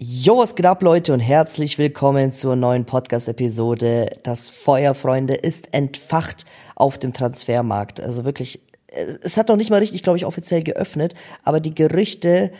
Jo, was geht ab, Leute, und herzlich willkommen zur neuen Podcast-Episode. Das Feuer, Freunde, ist entfacht auf dem Transfermarkt. Also wirklich, es hat noch nicht mal richtig, glaube ich, offiziell geöffnet, aber die Gerüchte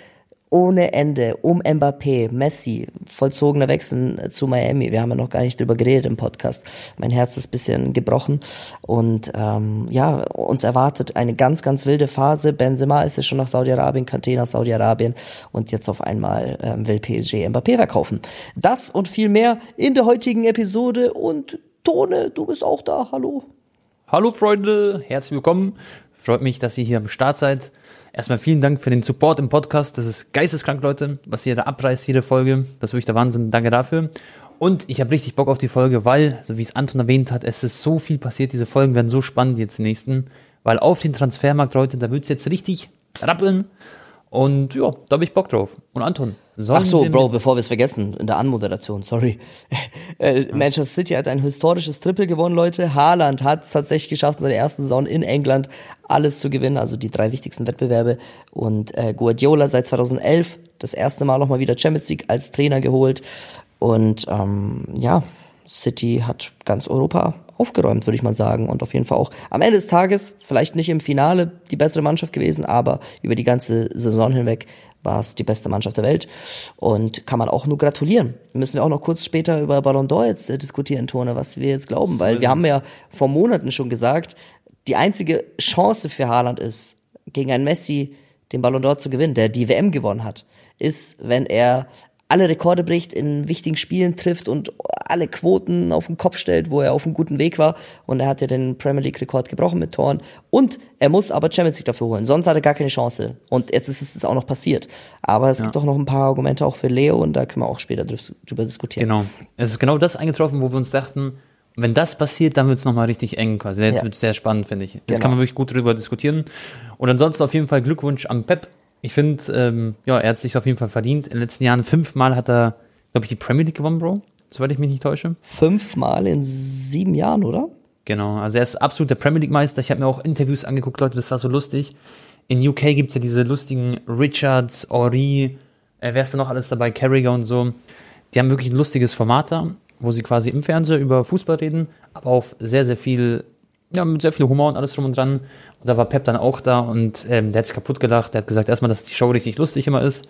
ohne Ende um Mbappé, Messi, vollzogener Wechsel zu Miami. Wir haben ja noch gar nicht drüber geredet im Podcast. Mein Herz ist bisschen gebrochen und ähm, ja, uns erwartet eine ganz, ganz wilde Phase. Benzema ist ja schon nach Saudi-Arabien, Kanté nach Saudi-Arabien und jetzt auf einmal ähm, will PSG Mbappé verkaufen. Das und viel mehr in der heutigen Episode und Tone, du bist auch da. Hallo. Hallo Freunde, herzlich willkommen. Freut mich, dass ihr hier am Start seid. Erstmal vielen Dank für den Support im Podcast. Das ist geisteskrank, Leute, was ihr da abreißt, jede Folge. Das ist wirklich der Wahnsinn. Danke dafür. Und ich habe richtig Bock auf die Folge, weil, so wie es Anton erwähnt hat, es ist so viel passiert. Diese Folgen werden so spannend jetzt die nächsten. Weil auf den Transfermarkt, Leute, da wird es jetzt richtig rappeln. Und ja, da habe ich Bock drauf. Und Anton, Ach so, Bro, bevor wir es vergessen, in der Anmoderation, sorry. Äh, Manchester City hat ein historisches Triple gewonnen, Leute. Haaland hat es tatsächlich geschafft, in seiner ersten Saison in England alles zu gewinnen, also die drei wichtigsten Wettbewerbe. Und äh, Guardiola seit 2011 das erste Mal nochmal wieder Champions League als Trainer geholt. Und ähm, ja, City hat ganz Europa aufgeräumt, würde ich mal sagen. Und auf jeden Fall auch am Ende des Tages, vielleicht nicht im Finale die bessere Mannschaft gewesen, aber über die ganze Saison hinweg war es die beste Mannschaft der Welt und kann man auch nur gratulieren. Müssen wir auch noch kurz später über Ballon d'Or jetzt äh, diskutieren, Tone, was wir jetzt glauben, weil wir haben ja vor Monaten schon gesagt, die einzige Chance für Haaland ist, gegen einen Messi den Ballon d'Or zu gewinnen, der die WM gewonnen hat, ist, wenn er alle Rekorde bricht, in wichtigen Spielen trifft und alle Quoten auf den Kopf stellt, wo er auf einem guten Weg war. Und er hat ja den Premier League-Rekord gebrochen mit Toren. Und er muss aber Champions League dafür holen. Sonst hat er gar keine Chance. Und jetzt ist es auch noch passiert. Aber es ja. gibt auch noch ein paar Argumente auch für Leo und da können wir auch später drüber diskutieren. Genau. Es ist genau das eingetroffen, wo wir uns dachten, wenn das passiert, dann wird es nochmal richtig eng quasi. Jetzt ja. wird es sehr spannend, finde ich. Jetzt genau. kann man wirklich gut drüber diskutieren. Und ansonsten auf jeden Fall Glückwunsch am Pep ich finde, ähm, ja, er hat sich auf jeden Fall verdient. In den letzten Jahren fünfmal hat er, glaube ich, die Premier League gewonnen, Bro. Soweit ich mich nicht täusche. Fünfmal in sieben Jahren, oder? Genau, also er ist absolut der Premier League Meister. Ich habe mir auch Interviews angeguckt, Leute, das war so lustig. In UK gibt es ja diese lustigen Richards, Ori, äh, wer ist da noch alles dabei, Carragher und so. Die haben wirklich ein lustiges Format da, wo sie quasi im Fernsehen über Fußball reden, aber auch sehr, sehr viel ja, mit sehr viel Humor und alles drum und dran. Und da war Pep dann auch da und ähm, der hat sich kaputt gelacht. Der hat gesagt, erstmal, dass die Show richtig lustig immer ist.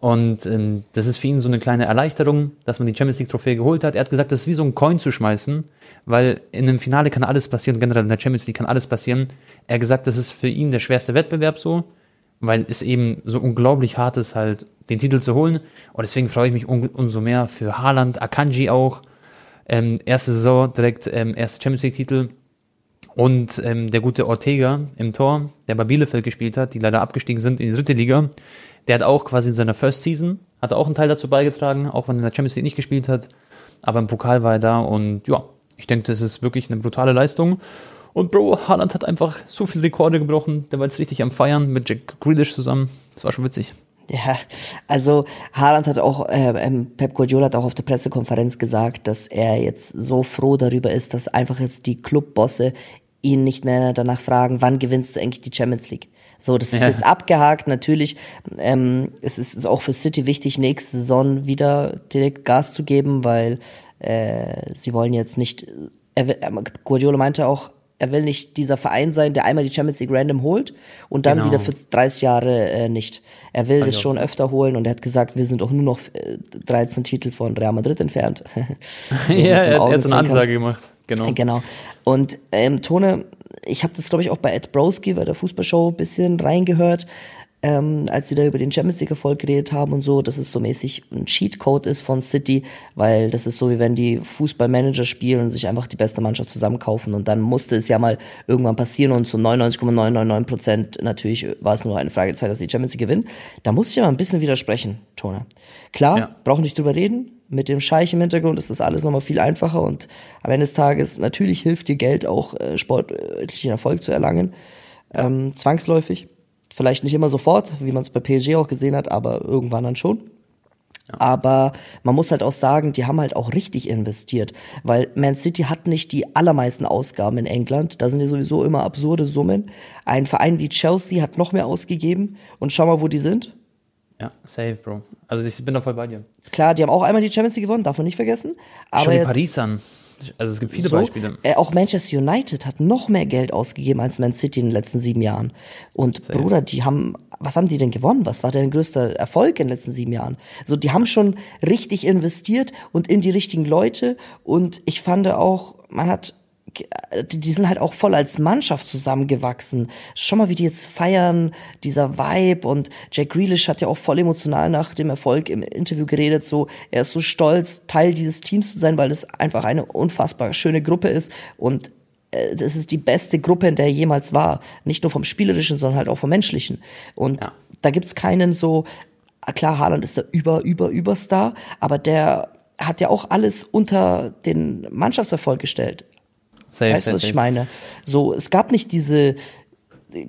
Und ähm, das ist für ihn so eine kleine Erleichterung, dass man die Champions League-Trophäe geholt hat. Er hat gesagt, das ist wie so ein Coin zu schmeißen, weil in einem Finale kann alles passieren, generell in der Champions League kann alles passieren. Er hat gesagt, das ist für ihn der schwerste Wettbewerb so, weil es eben so unglaublich hart ist, halt den Titel zu holen. Und deswegen freue ich mich um, umso mehr für Haaland, Akanji auch. Ähm, erste Saison direkt ähm, erste Champions League-Titel und ähm, der gute Ortega im Tor, der bei Bielefeld gespielt hat, die leider abgestiegen sind in die dritte Liga, der hat auch quasi in seiner First Season, hat auch einen Teil dazu beigetragen, auch wenn er in der Champions League nicht gespielt hat. Aber im Pokal war er da und ja, ich denke, das ist wirklich eine brutale Leistung. Und Bro, Haaland hat einfach so viele Rekorde gebrochen. Der war jetzt richtig am Feiern mit Jack Grealish zusammen. Das war schon witzig. Ja, also Haaland hat auch, äh, ähm, Pep Guardiola hat auch auf der Pressekonferenz gesagt, dass er jetzt so froh darüber ist, dass einfach jetzt die Clubbosse ihn nicht mehr danach fragen, wann gewinnst du eigentlich die Champions League. So, das ist ja. jetzt abgehakt. Natürlich, ähm, es ist auch für City wichtig, nächste Saison wieder direkt Gas zu geben, weil äh, sie wollen jetzt nicht. Er, Guardiola meinte auch, er will nicht dieser Verein sein, der einmal die Champions League random holt und dann genau. wieder für 30 Jahre äh, nicht. Er will das schon öfter holen und er hat gesagt, wir sind auch nur noch äh, 13 Titel von Real Madrid entfernt. so ja, er, er hat so eine Ansage gemacht. Genau. Genau. Und ähm, Tone, ich habe das, glaube ich, auch bei Ed Broski bei der Fußballshow ein bisschen reingehört, ähm, als sie da über den Champions League Erfolg geredet haben und so, dass es so mäßig ein Cheatcode ist von City, weil das ist so, wie wenn die Fußballmanager spielen und sich einfach die beste Mannschaft zusammenkaufen und dann musste es ja mal irgendwann passieren und zu 99,999 Prozent natürlich war es nur eine Frage der Zeit, dass die Champions League gewinnen. Da muss ich aber ein bisschen widersprechen, Tone. Klar, ja. brauchen nicht drüber reden, mit dem Scheich im Hintergrund ist das alles nochmal viel einfacher und am Ende des Tages natürlich hilft dir Geld auch äh, sportlichen Erfolg zu erlangen. Ähm, zwangsläufig. Vielleicht nicht immer sofort, wie man es bei PSG auch gesehen hat, aber irgendwann dann schon. Aber man muss halt auch sagen, die haben halt auch richtig investiert, weil Man City hat nicht die allermeisten Ausgaben in England. Da sind ja sowieso immer absurde Summen. Ein Verein wie Chelsea hat noch mehr ausgegeben und schau mal, wo die sind Ja, safe, Bro. Also ich bin da voll bei dir. Klar, die haben auch einmal die Champions League gewonnen, darf man nicht vergessen. Aber Schau jetzt, Paris an. Also es gibt viele so, Beispiele. Äh, auch Manchester United hat noch mehr Geld ausgegeben als Man City in den letzten sieben Jahren. Und Bruder, die haben, was haben die denn gewonnen? Was war denn größter Erfolg in den letzten sieben Jahren? So, die haben schon richtig investiert und in die richtigen Leute. Und ich fand auch, man hat die, die sind halt auch voll als Mannschaft zusammengewachsen. Schau mal, wie die jetzt feiern, dieser Vibe und Jack Grealish hat ja auch voll emotional nach dem Erfolg im Interview geredet, so, er ist so stolz, Teil dieses Teams zu sein, weil es einfach eine unfassbar schöne Gruppe ist und äh, das ist die beste Gruppe, in der er jemals war. Nicht nur vom Spielerischen, sondern halt auch vom Menschlichen. Und Ja. da gibt's keinen so, ah, klar, Haaland ist der über, über, Überstar, aber der hat ja auch alles unter den Mannschaftserfolg gestellt. Safe, Weißt du, was ich meine? So, es gab nicht diese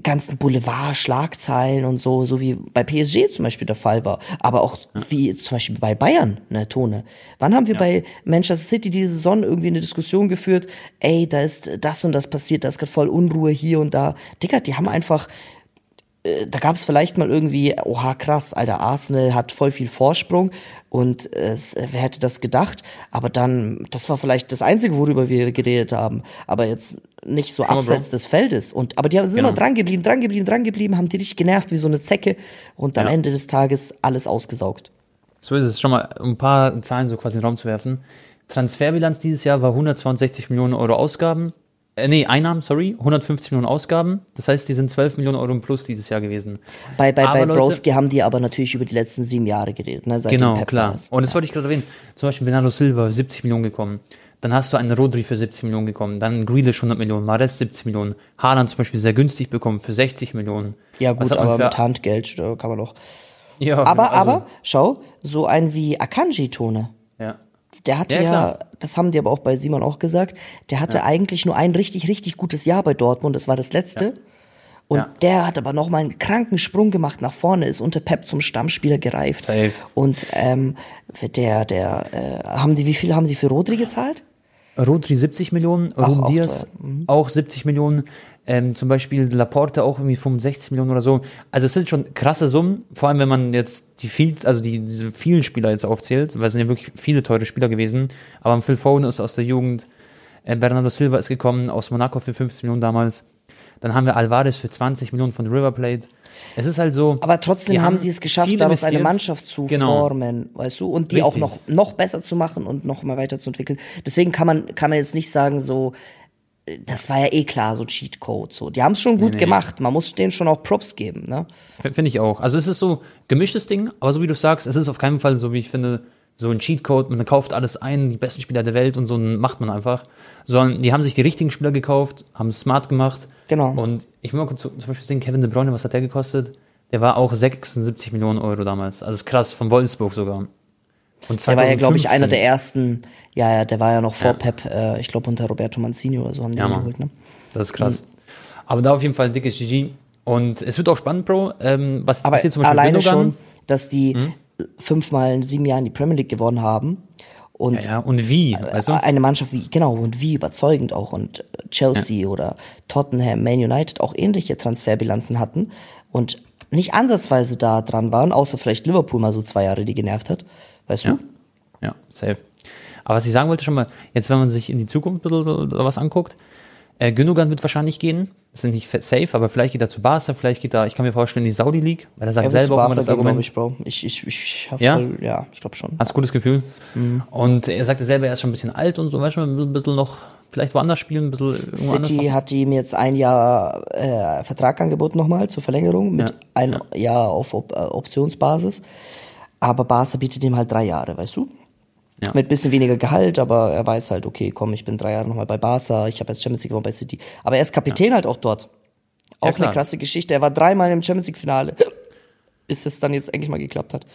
ganzen Boulevard-Schlagzeilen und so, so wie bei PSG zum Beispiel der Fall war, aber auch wie zum Beispiel bei Bayern, ne, Tone. Wann haben wir bei Manchester City diese Saison irgendwie eine Diskussion geführt, ey, da ist das und das passiert, da ist gerade voll Unruhe hier und da. Digga, die haben einfach, äh, da gab es vielleicht mal irgendwie, oha krass, alter Arsenal hat voll viel Vorsprung und äh, wer hätte das gedacht? Aber dann, das war vielleicht das Einzige, worüber wir geredet haben, aber jetzt nicht so abseits Bro. des Feldes. Und aber die sind Genau. immer dran geblieben, dran geblieben, dran geblieben, haben die richtig genervt wie so eine Zecke und am Ja. Ende des Tages alles ausgesaugt. So ist es. Schon mal um ein paar Zahlen so quasi in den Raum zu werfen. Transferbilanz dieses Jahr war 162 Millionen Euro Ausgaben. Äh, nee, Einnahmen, sorry. 150 Millionen Ausgaben. Das heißt, die sind 12 Millionen Euro im Plus dieses Jahr gewesen. Bei, bei, bei Aber Leute- Broski haben die aber natürlich über die letzten sieben Jahre geredet, ne, Genau, klar. ist. Und das wollte ich gerade erwähnen. Zum Beispiel Bernardo Silva, 70 Millionen gekommen. Dann hast du einen Rodri für 70 Millionen gekommen. Dann Grealish 100 Millionen. Mares 70 Millionen. Haaland zum Beispiel sehr günstig bekommen für 60 Millionen. Ja gut, aber für- mit Handgeld da kann man doch. Ja, Aber, also, aber, schau, so ein wie Akanji-Tone. Der hatte Ja, ja, das haben die aber auch bei Simon auch gesagt, der hatte eigentlich nur ein richtig, richtig gutes Jahr bei Dortmund, das war das letzte. Und Ja. der hat aber nochmal einen kranken Sprung gemacht nach vorne, ist unter Pep zum Stammspieler gereift. Safe. Und ähm, der, der, äh, haben die, wie viel haben sie für Rodri gezahlt? Rodri 70 Millionen, Ruben auch Diaz auch 70 Millionen, ähm, zum Beispiel Laporte auch irgendwie 65 Millionen oder so. Also es sind schon krasse Summen, vor allem wenn man jetzt die viel, also die diese vielen Spieler jetzt aufzählt, weil es sind ja wirklich viele teure Spieler gewesen. Aber Phil Foden ist aus der Jugend, äh, Bernardo Silva ist gekommen aus Monaco für 15 Millionen damals. Dann haben wir Alvarez für 20 Millionen von River Plate. Es ist halt so. Aber trotzdem die haben die es geschafft, daraus eine. Mannschaft zu Genau. formen, weißt du, und die auch Richtig. noch, noch besser zu machen und noch mal weiterzuentwickeln. Deswegen kann man, kann man jetzt nicht sagen, so, das war ja eh klar, so Cheatcode, so. Die haben es schon gut nee. gemacht. Man muss denen schon auch Props geben, ne? Finde ich auch. Also es ist so gemischtes Ding, aber so wie du sagst, es ist auf keinen Fall so, wie ich finde, so ein Cheatcode, man kauft alles ein, die besten Spieler der Welt und so macht man einfach. Sondern die haben sich die richtigen Spieler gekauft, haben es smart gemacht. Genau. Und ich will mal kurz zum Beispiel sehen, Kevin De Bruyne, was hat der gekostet? Der war auch 76 Millionen Euro damals. Also ist krass, von Wolfsburg sogar. Und Der war ja, glaube ich, 2015 einer der ersten, ja, ja, der war ja noch vor Ja. Pep, äh, ich glaube unter Roberto Mancini oder so haben die Ja, ihn geholt, ne? Das ist krass. Aber da auf jeden Fall ein dickes GG. Und es wird auch spannend, Bro. Ähm, was jetzt Aber passiert zum Beispiel alleine Gündogan. schon, dass die fünfmal in sieben Jahren die Premier League gewonnen haben und Ja, und wie? Du? eine Mannschaft wie, genau, und wie überzeugend auch und Chelsea oder Tottenham, Man United auch ähnliche Transferbilanzen hatten und nicht ansatzweise da dran waren, außer vielleicht Liverpool mal so zwei Jahre, die genervt hat. Weißt Ja. du? Ja, safe. Aber was ich sagen wollte schon mal, jetzt wenn man sich in die Zukunft oder oder was anguckt, äh, Gündogan wird wahrscheinlich gehen. Das ist nicht fe- safe, aber vielleicht geht er zu Barca, vielleicht geht er, ich kann mir vorstellen, in die Saudi League, weil er sagt Er selber Barca das Argument. ich, Bro. Ich, ich, ich hab Ja? voll, ja, ich glaube schon. Hast ein gutes Gefühl. Mhm. Und er sagte selber, er ist schon ein bisschen alt und so, weißt du, ein bisschen noch, vielleicht woanders spielen, ein bisschen. City hat ihm jetzt ein Jahr äh, Vertrag angeboten nochmal zur Verlängerung mit Ja. ein Jahr auf Op äh, Optionsbasis. Aber Barca bietet ihm halt drei Jahre, weißt du? Ja. Mit bisschen weniger Gehalt, aber er weiß halt, okay, komm, ich bin drei Jahre nochmal bei Barca, ich habe jetzt Champions League gewonnen bei City. Aber er ist Kapitän halt auch dort. Auch klar. eine krasse Geschichte. Er war dreimal im Champions League Finale. Bis es dann jetzt endlich mal geklappt hat.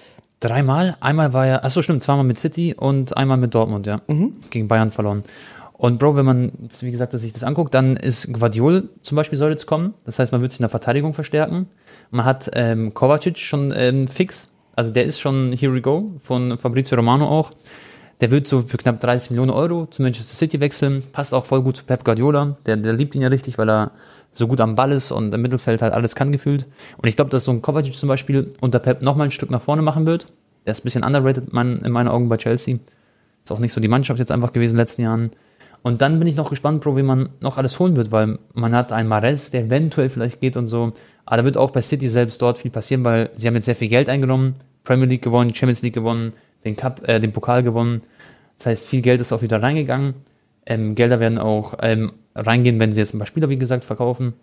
Dreimal. Einmal war er, achso, stimmt, zweimal mit City und einmal mit Dortmund, ja. Mhm. Gegen Bayern verloren. Und Bro, wenn man, wie gesagt, dass sich das anguckt, dann ist Guardiol zum Beispiel soll jetzt kommen. Das heißt, man wird sich in der Verteidigung verstärken. Man hat ähm, Kovacic schon ähm, fix. Also der ist schon Here We Go von Fabrizio Romano auch. Der wird so für knapp 30 Millionen Euro zu Manchester City wechseln. Passt auch voll gut zu Pep Guardiola. Der, der liebt ihn ja richtig, weil er so gut am Ball ist und im Mittelfeld halt alles kann gefühlt. Und ich glaube, dass so ein Kovacic zum Beispiel unter Pep nochmal ein Stück nach vorne machen wird. Der ist ein bisschen underrated man, in meinen Augen bei Chelsea. Ist auch nicht so die Mannschaft jetzt einfach gewesen in den letzten Jahren. Und dann bin ich noch gespannt, Bro, wie man noch alles holen wird, weil man hat einen Mares, der eventuell vielleicht geht und so. Aber da wird auch bei City selbst dort viel passieren, weil sie haben jetzt sehr viel Geld eingenommen, Premier League gewonnen, Champions League gewonnen, den Cup, äh, den Pokal gewonnen. Das heißt, viel Geld ist auch wieder reingegangen. Ähm, Gelder werden auch ähm, reingehen, wenn sie jetzt ein paar Spieler, wie gesagt, verkaufen.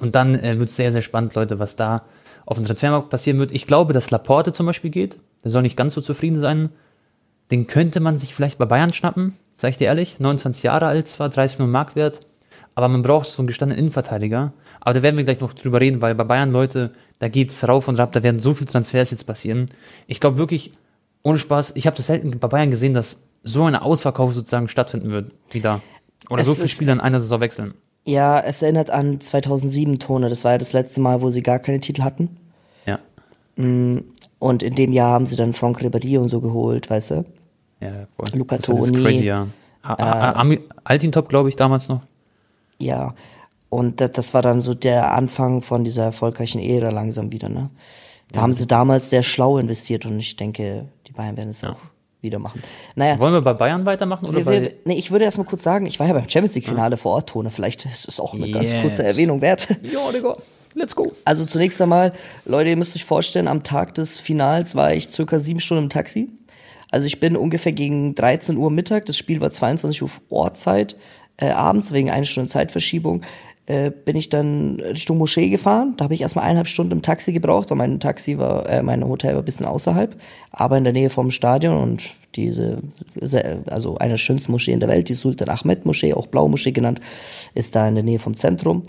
Und dann äh, wird es sehr, sehr spannend, Leute, was da auf dem Transfermarkt passieren wird. Ich glaube, dass Laporte zum Beispiel geht. Der soll nicht ganz so zufrieden sein. Den könnte man sich vielleicht bei Bayern schnappen, sag ich dir ehrlich. 29 Jahre alt zwar, 30 Millionen Marktwert. Aber man braucht so einen gestandenen Innenverteidiger. Aber da werden wir gleich noch drüber reden, weil bei Bayern, Leute, da geht's rauf und rab, da werden so viele Transfers jetzt passieren. Ich glaube wirklich, ohne Spaß, ich habe das selten bei Bayern gesehen, dass so ein Ausverkauf sozusagen stattfinden wird, wie da. Oder Es so viele Spieler in einer Saison wechseln. Ja, es erinnert an 2007 Tone. Das war ja das letzte Mal, wo sie gar keine Titel hatten. Ja. Und in dem Jahr haben sie dann Franck Ribéry und so geholt, weißt du? Ja, voll. Luca das Toni, crazy, ja. Ami- Altintop, glaube ich, damals noch. Ja. Und das, war dann so der Anfang von dieser erfolgreichen Ära langsam wieder, ne? Da haben sie damals sehr schlau investiert und ich denke, die Bayern werden es auch wieder machen. Naja, Wollen wir bei Bayern weitermachen oder wir, wir, nee, ich würde erst mal kurz sagen, ich war ja beim Champions League Finale vor Ort, Tone. Vielleicht ist es auch eine ganz Yes. kurze Erwähnung wert. ja, Digga, let's go. Also zunächst einmal, Leute, ihr müsst euch vorstellen, am Tag des Finals war ich circa sieben Stunden im Taxi. Also ich bin ungefähr gegen 13 Uhr Mittag, das Spiel war 22 Uhr Ortszeit, äh, abends wegen einer Stunde Zeitverschiebung, äh, bin ich dann Richtung Moschee gefahren. Da habe ich erstmal eineinhalb Stunden im Taxi gebraucht, weil mein Taxi war, äh, mein Hotel war ein bisschen außerhalb, aber in der Nähe vom Stadion und diese, also eine der schönsten Moscheen der Welt, die Sultan Ahmed Moschee, auch Blau Moschee genannt, ist da in der Nähe vom Zentrum.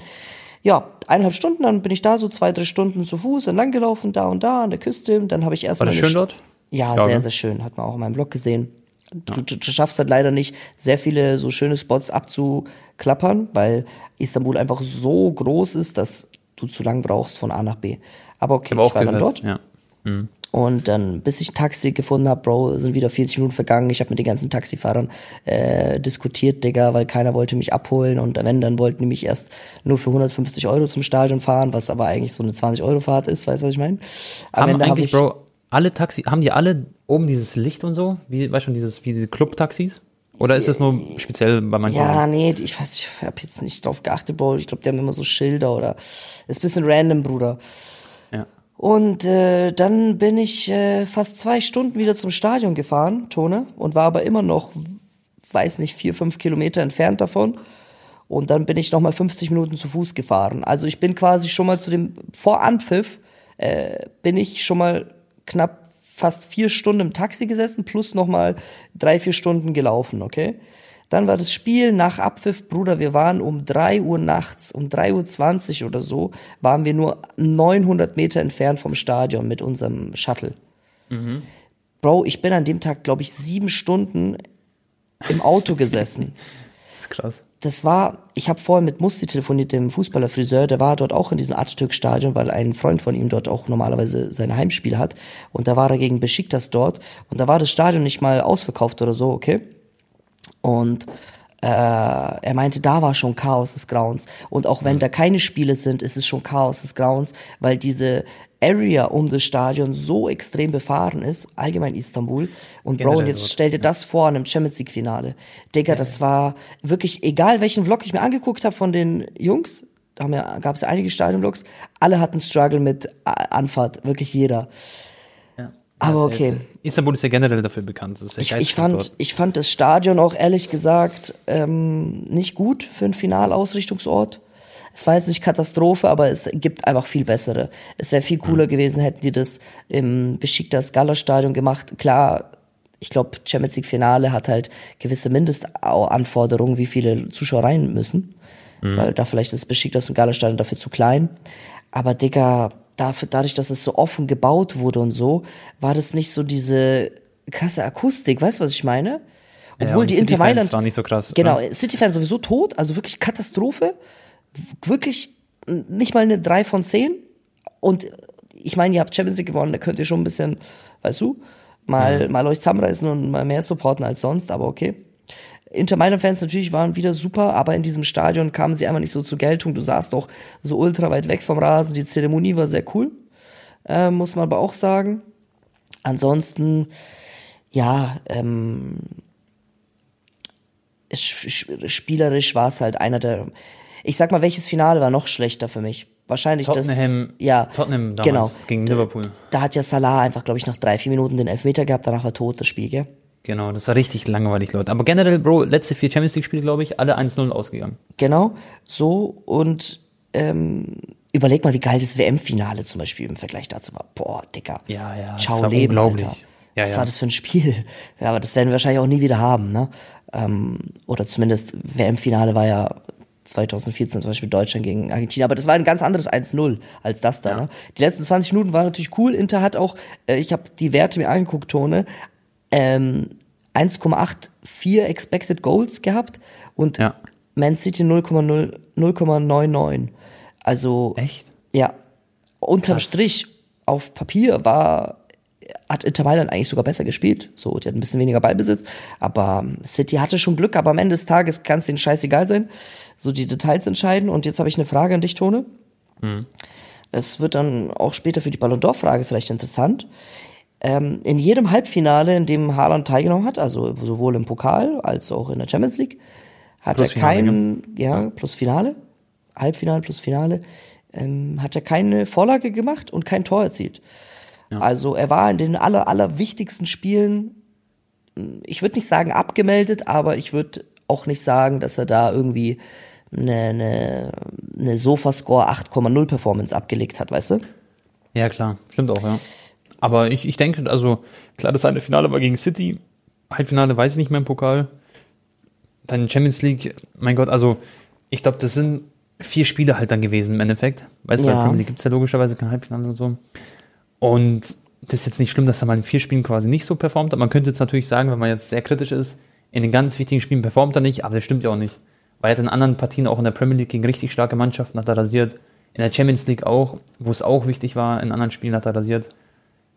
Ja, eineinhalb Stunden, dann bin ich da so zwei, drei Stunden zu Fuß entlang gelaufen, da und da an der Küste. Dann habe ich War erstmal. das eine schön Sch- dort? Ja, Ja, sehr, ne? sehr schön. Hat man auch in meinem Blog gesehen. Du, du, du schaffst halt leider nicht, sehr viele so schöne Spots abzuklappern, weil Istanbul einfach so groß ist, dass du zu lang brauchst von A nach B. Aber okay, Ich habe auch war dann gehört. dort. Ja. Und dann, bis ich ein Taxi gefunden habe, Bro, sind wieder 40 Minuten vergangen. Ich habe mit den ganzen Taxifahrern äh, diskutiert, Digga, weil keiner wollte mich abholen. Und wenn, dann wollten die mich erst nur für 150 Euro zum Stadion fahren, was aber eigentlich so eine 20-Euro-Fahrt ist, weißt du, was ich meine? Am Ende hab eigentlich, Bro, alle Taxi, haben die alle oben dieses Licht und so? Wie, weißt du, schon, dieses, wie diese Club-Taxis? Oder ist es nur speziell bei manchen? Ja, nee, ich weiß, ich habe jetzt nicht drauf geachtet, Bro. Ich glaube, die haben immer so Schilder oder ist ein bisschen random, Bruder. Ja. Und äh, dann bin ich äh, fast zwei Stunden wieder zum Stadion gefahren, Tone, und war aber immer noch, weiß nicht, vier, fünf Kilometer entfernt davon. Und dann bin ich nochmal 50 Minuten zu Fuß gefahren. Also ich bin quasi schon mal zu dem, vor Anpfiff, äh, bin ich schon mal knapp fast vier Stunden im Taxi gesessen, plus nochmal drei, vier Stunden gelaufen, okay? Dann war das Spiel nach Abpfiff, Bruder, wir waren um 3 Uhr nachts, um 3.20 Uhr oder so, waren wir nur 900 Meter entfernt vom Stadion mit unserem Shuttle. Bro, ich bin an dem Tag, glaube ich, sieben Stunden im Auto gesessen. Das ist krass. Das war, ich habe vorher mit Musti telefoniert, dem Fußballerfriseur, der war dort auch in diesem Atatürk-Stadion, weil ein Freund von ihm dort auch normalerweise sein Heimspiel hat. Und da war er gegen Besiktas dort. Und da war das Stadion nicht mal ausverkauft oder so, okay? Und äh, er meinte, da war schon Chaos des Grauens. Und auch wenn da keine Spiele sind, ist es schon Chaos des Grauens, weil diese Area um das Stadion so extrem befahren ist, allgemein Istanbul. Und Bro, und Generell jetzt dort, stell dir das vor an einem Champions League Finale. Digga, das war wirklich, egal welchen Vlog ich mir angeguckt habe von den Jungs, da ja, gab es ja einige Stadionvlogs, alle hatten Struggle mit Anfahrt, wirklich jeder. Aber ja- okay. Istanbul ist ja generell dafür bekannt. Ja Ich, ich, fand, dort. ich fand das Stadion auch ehrlich gesagt ähm, nicht gut für einen Finalausrichtungsort. Es war jetzt nicht Katastrophe, aber es gibt einfach viel bessere. Es wäre viel cooler gewesen, hätten die das im Besiktas Gala Stadion gemacht. Klar, ich glaube, Champions League Finale hat halt gewisse Mindestanforderungen, wie viele Zuschauer rein müssen. Weil da vielleicht ist Besiktas und Gala Stadion dafür zu klein. Aber Digga, dafür, dadurch, dass es so offen gebaut wurde und so, war das nicht so diese krasse Akustik, weißt du, was ich meine? Ja, Obwohl und die Inter Mailand waren nicht so krass, Genau, ne? City-Fans sowieso tot, also wirklich Katastrophe. Wirklich nicht mal eine 3 von 10. Und ich meine, ihr habt Champions League gewonnen, da könnt ihr schon ein bisschen, weißt du, mal, mal euch zusammenreißen und mal mehr supporten als sonst, aber okay. Inter Mailand-Fans natürlich waren wieder super, aber in diesem Stadion kamen sie einfach nicht so zur Geltung. Du saßt auch so ultra weit weg vom Rasen. Die Zeremonie war sehr cool, äh, muss man aber auch sagen. Ansonsten, ja, ähm, spielerisch war es halt einer der. Ich sag mal, welches Finale war noch schlechter für mich? Wahrscheinlich Tottenham, das. Ja, Tottenham damals genau. gegen Liverpool. Da hat ja Salah einfach, glaube ich, nach drei, vier Minuten den Elfmeter gehabt, danach war tot das Spiel, gell? Genau, das war richtig langweilig, Leute. Aber generell, Bro, letzte vier Champions League-Spiele, glaube ich, alle 1-0 ausgegangen. Genau, so und ähm, überleg mal, wie geil das WM-Finale zum Beispiel im Vergleich dazu war. Boah, Dicker. Ja, ja. Ciao, das war Leben, unglaublich. Alter. Ja, Was ja. war das für ein Spiel? Ja, aber das werden wir wahrscheinlich auch nie wieder haben, ne? Ähm, oder zumindest WM-Finale war ja 2014 zum Beispiel Deutschland gegen Argentinien, aber das war ein ganz anderes 1-0 als das da. Ja. Ne? Die letzten 20 Minuten waren natürlich cool. Inter hat auch, äh, ich habe die Werte mir angeguckt, Tone, ähm, 1,84 Expected Goals gehabt und Ja. Man City 0,0 0,99. Also Echt? ja, unterm Krass. Strich auf Papier war hat Inter Mailand eigentlich sogar besser gespielt. So, die hat ein bisschen weniger Ballbesitz, aber ähm, City hatte schon Glück, aber am Ende des Tages kann es denen scheißegal sein. So die Details entscheiden und jetzt habe ich eine Frage an dich, Tone. Es wird dann auch später für die Ballon d'Or Frage vielleicht interessant. Ähm, in jedem Halbfinale, in dem Haaland teilgenommen hat, also sowohl im Pokal als auch in der Champions League, hat Plus er keinen, ja, plus Finale, Halbfinale plus Finale, ähm, hat er keine Vorlage gemacht und kein Tor erzielt. Also er war in den aller, aller wichtigsten Spielen, ich würde nicht sagen abgemeldet, aber ich würde auch nicht sagen, dass er da irgendwie eine, eine, eine Sofascore 8,0 Performance abgelegt hat, weißt du? Ja, klar. Stimmt auch, ja. Aber ich, ich denke, also, klar, das eine Finale war gegen City. Halbfinale weiß ich nicht mehr im Pokal. Dann Champions League, mein Gott, also, ich glaube, das sind vier Spiele halt dann gewesen im Endeffekt. Weißt du, Ja. bei Premier League gibt es ja logischerweise kein Halbfinale und so. Und das ist jetzt nicht schlimm, dass er mal in vier Spielen quasi nicht so performt. Aber man könnte jetzt natürlich sagen, wenn man jetzt sehr kritisch ist, in den ganz wichtigen Spielen performt er nicht, aber das stimmt ja auch nicht. Weil er hat in anderen Partien auch in der Premier League gegen richtig starke Mannschaften hat er rasiert. In der Champions League auch, wo es auch wichtig war, in anderen Spielen hat er rasiert.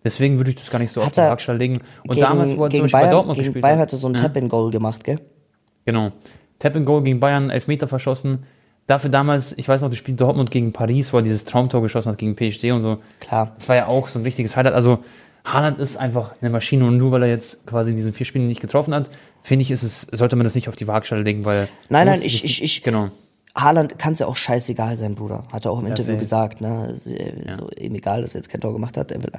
Deswegen würde ich das gar nicht so Hat auf die er Waagschale legen. Und gegen, damals, wo er zum Beispiel Bayern, bei Dortmund gegen gespielt Bayern hat. hat er so ein Ja. Tap-in-Goal gemacht, gell? Genau. Tap and Goal gegen Bayern, Elfmeter verschossen. Dafür damals, ich weiß noch, das Spiel Dortmund gegen Paris, wo er dieses Traumtor geschossen hat gegen PSG und so. Klar. Das war ja auch so ein richtiges Highlight. Also Haaland ist einfach eine Maschine und nur weil er jetzt quasi in diesen vier Spielen nicht getroffen hat, finde ich, ist es, sollte man das nicht auf die Waagschale legen, weil. Nein, nein, ich- ich- ich- Genau. Haaland kann es ja auch scheißegal sein, Bruder. Hat er auch im Interview safe. gesagt. Ne? Äh, So, ihm egal, dass er jetzt kein Tor gemacht hat. Einfach-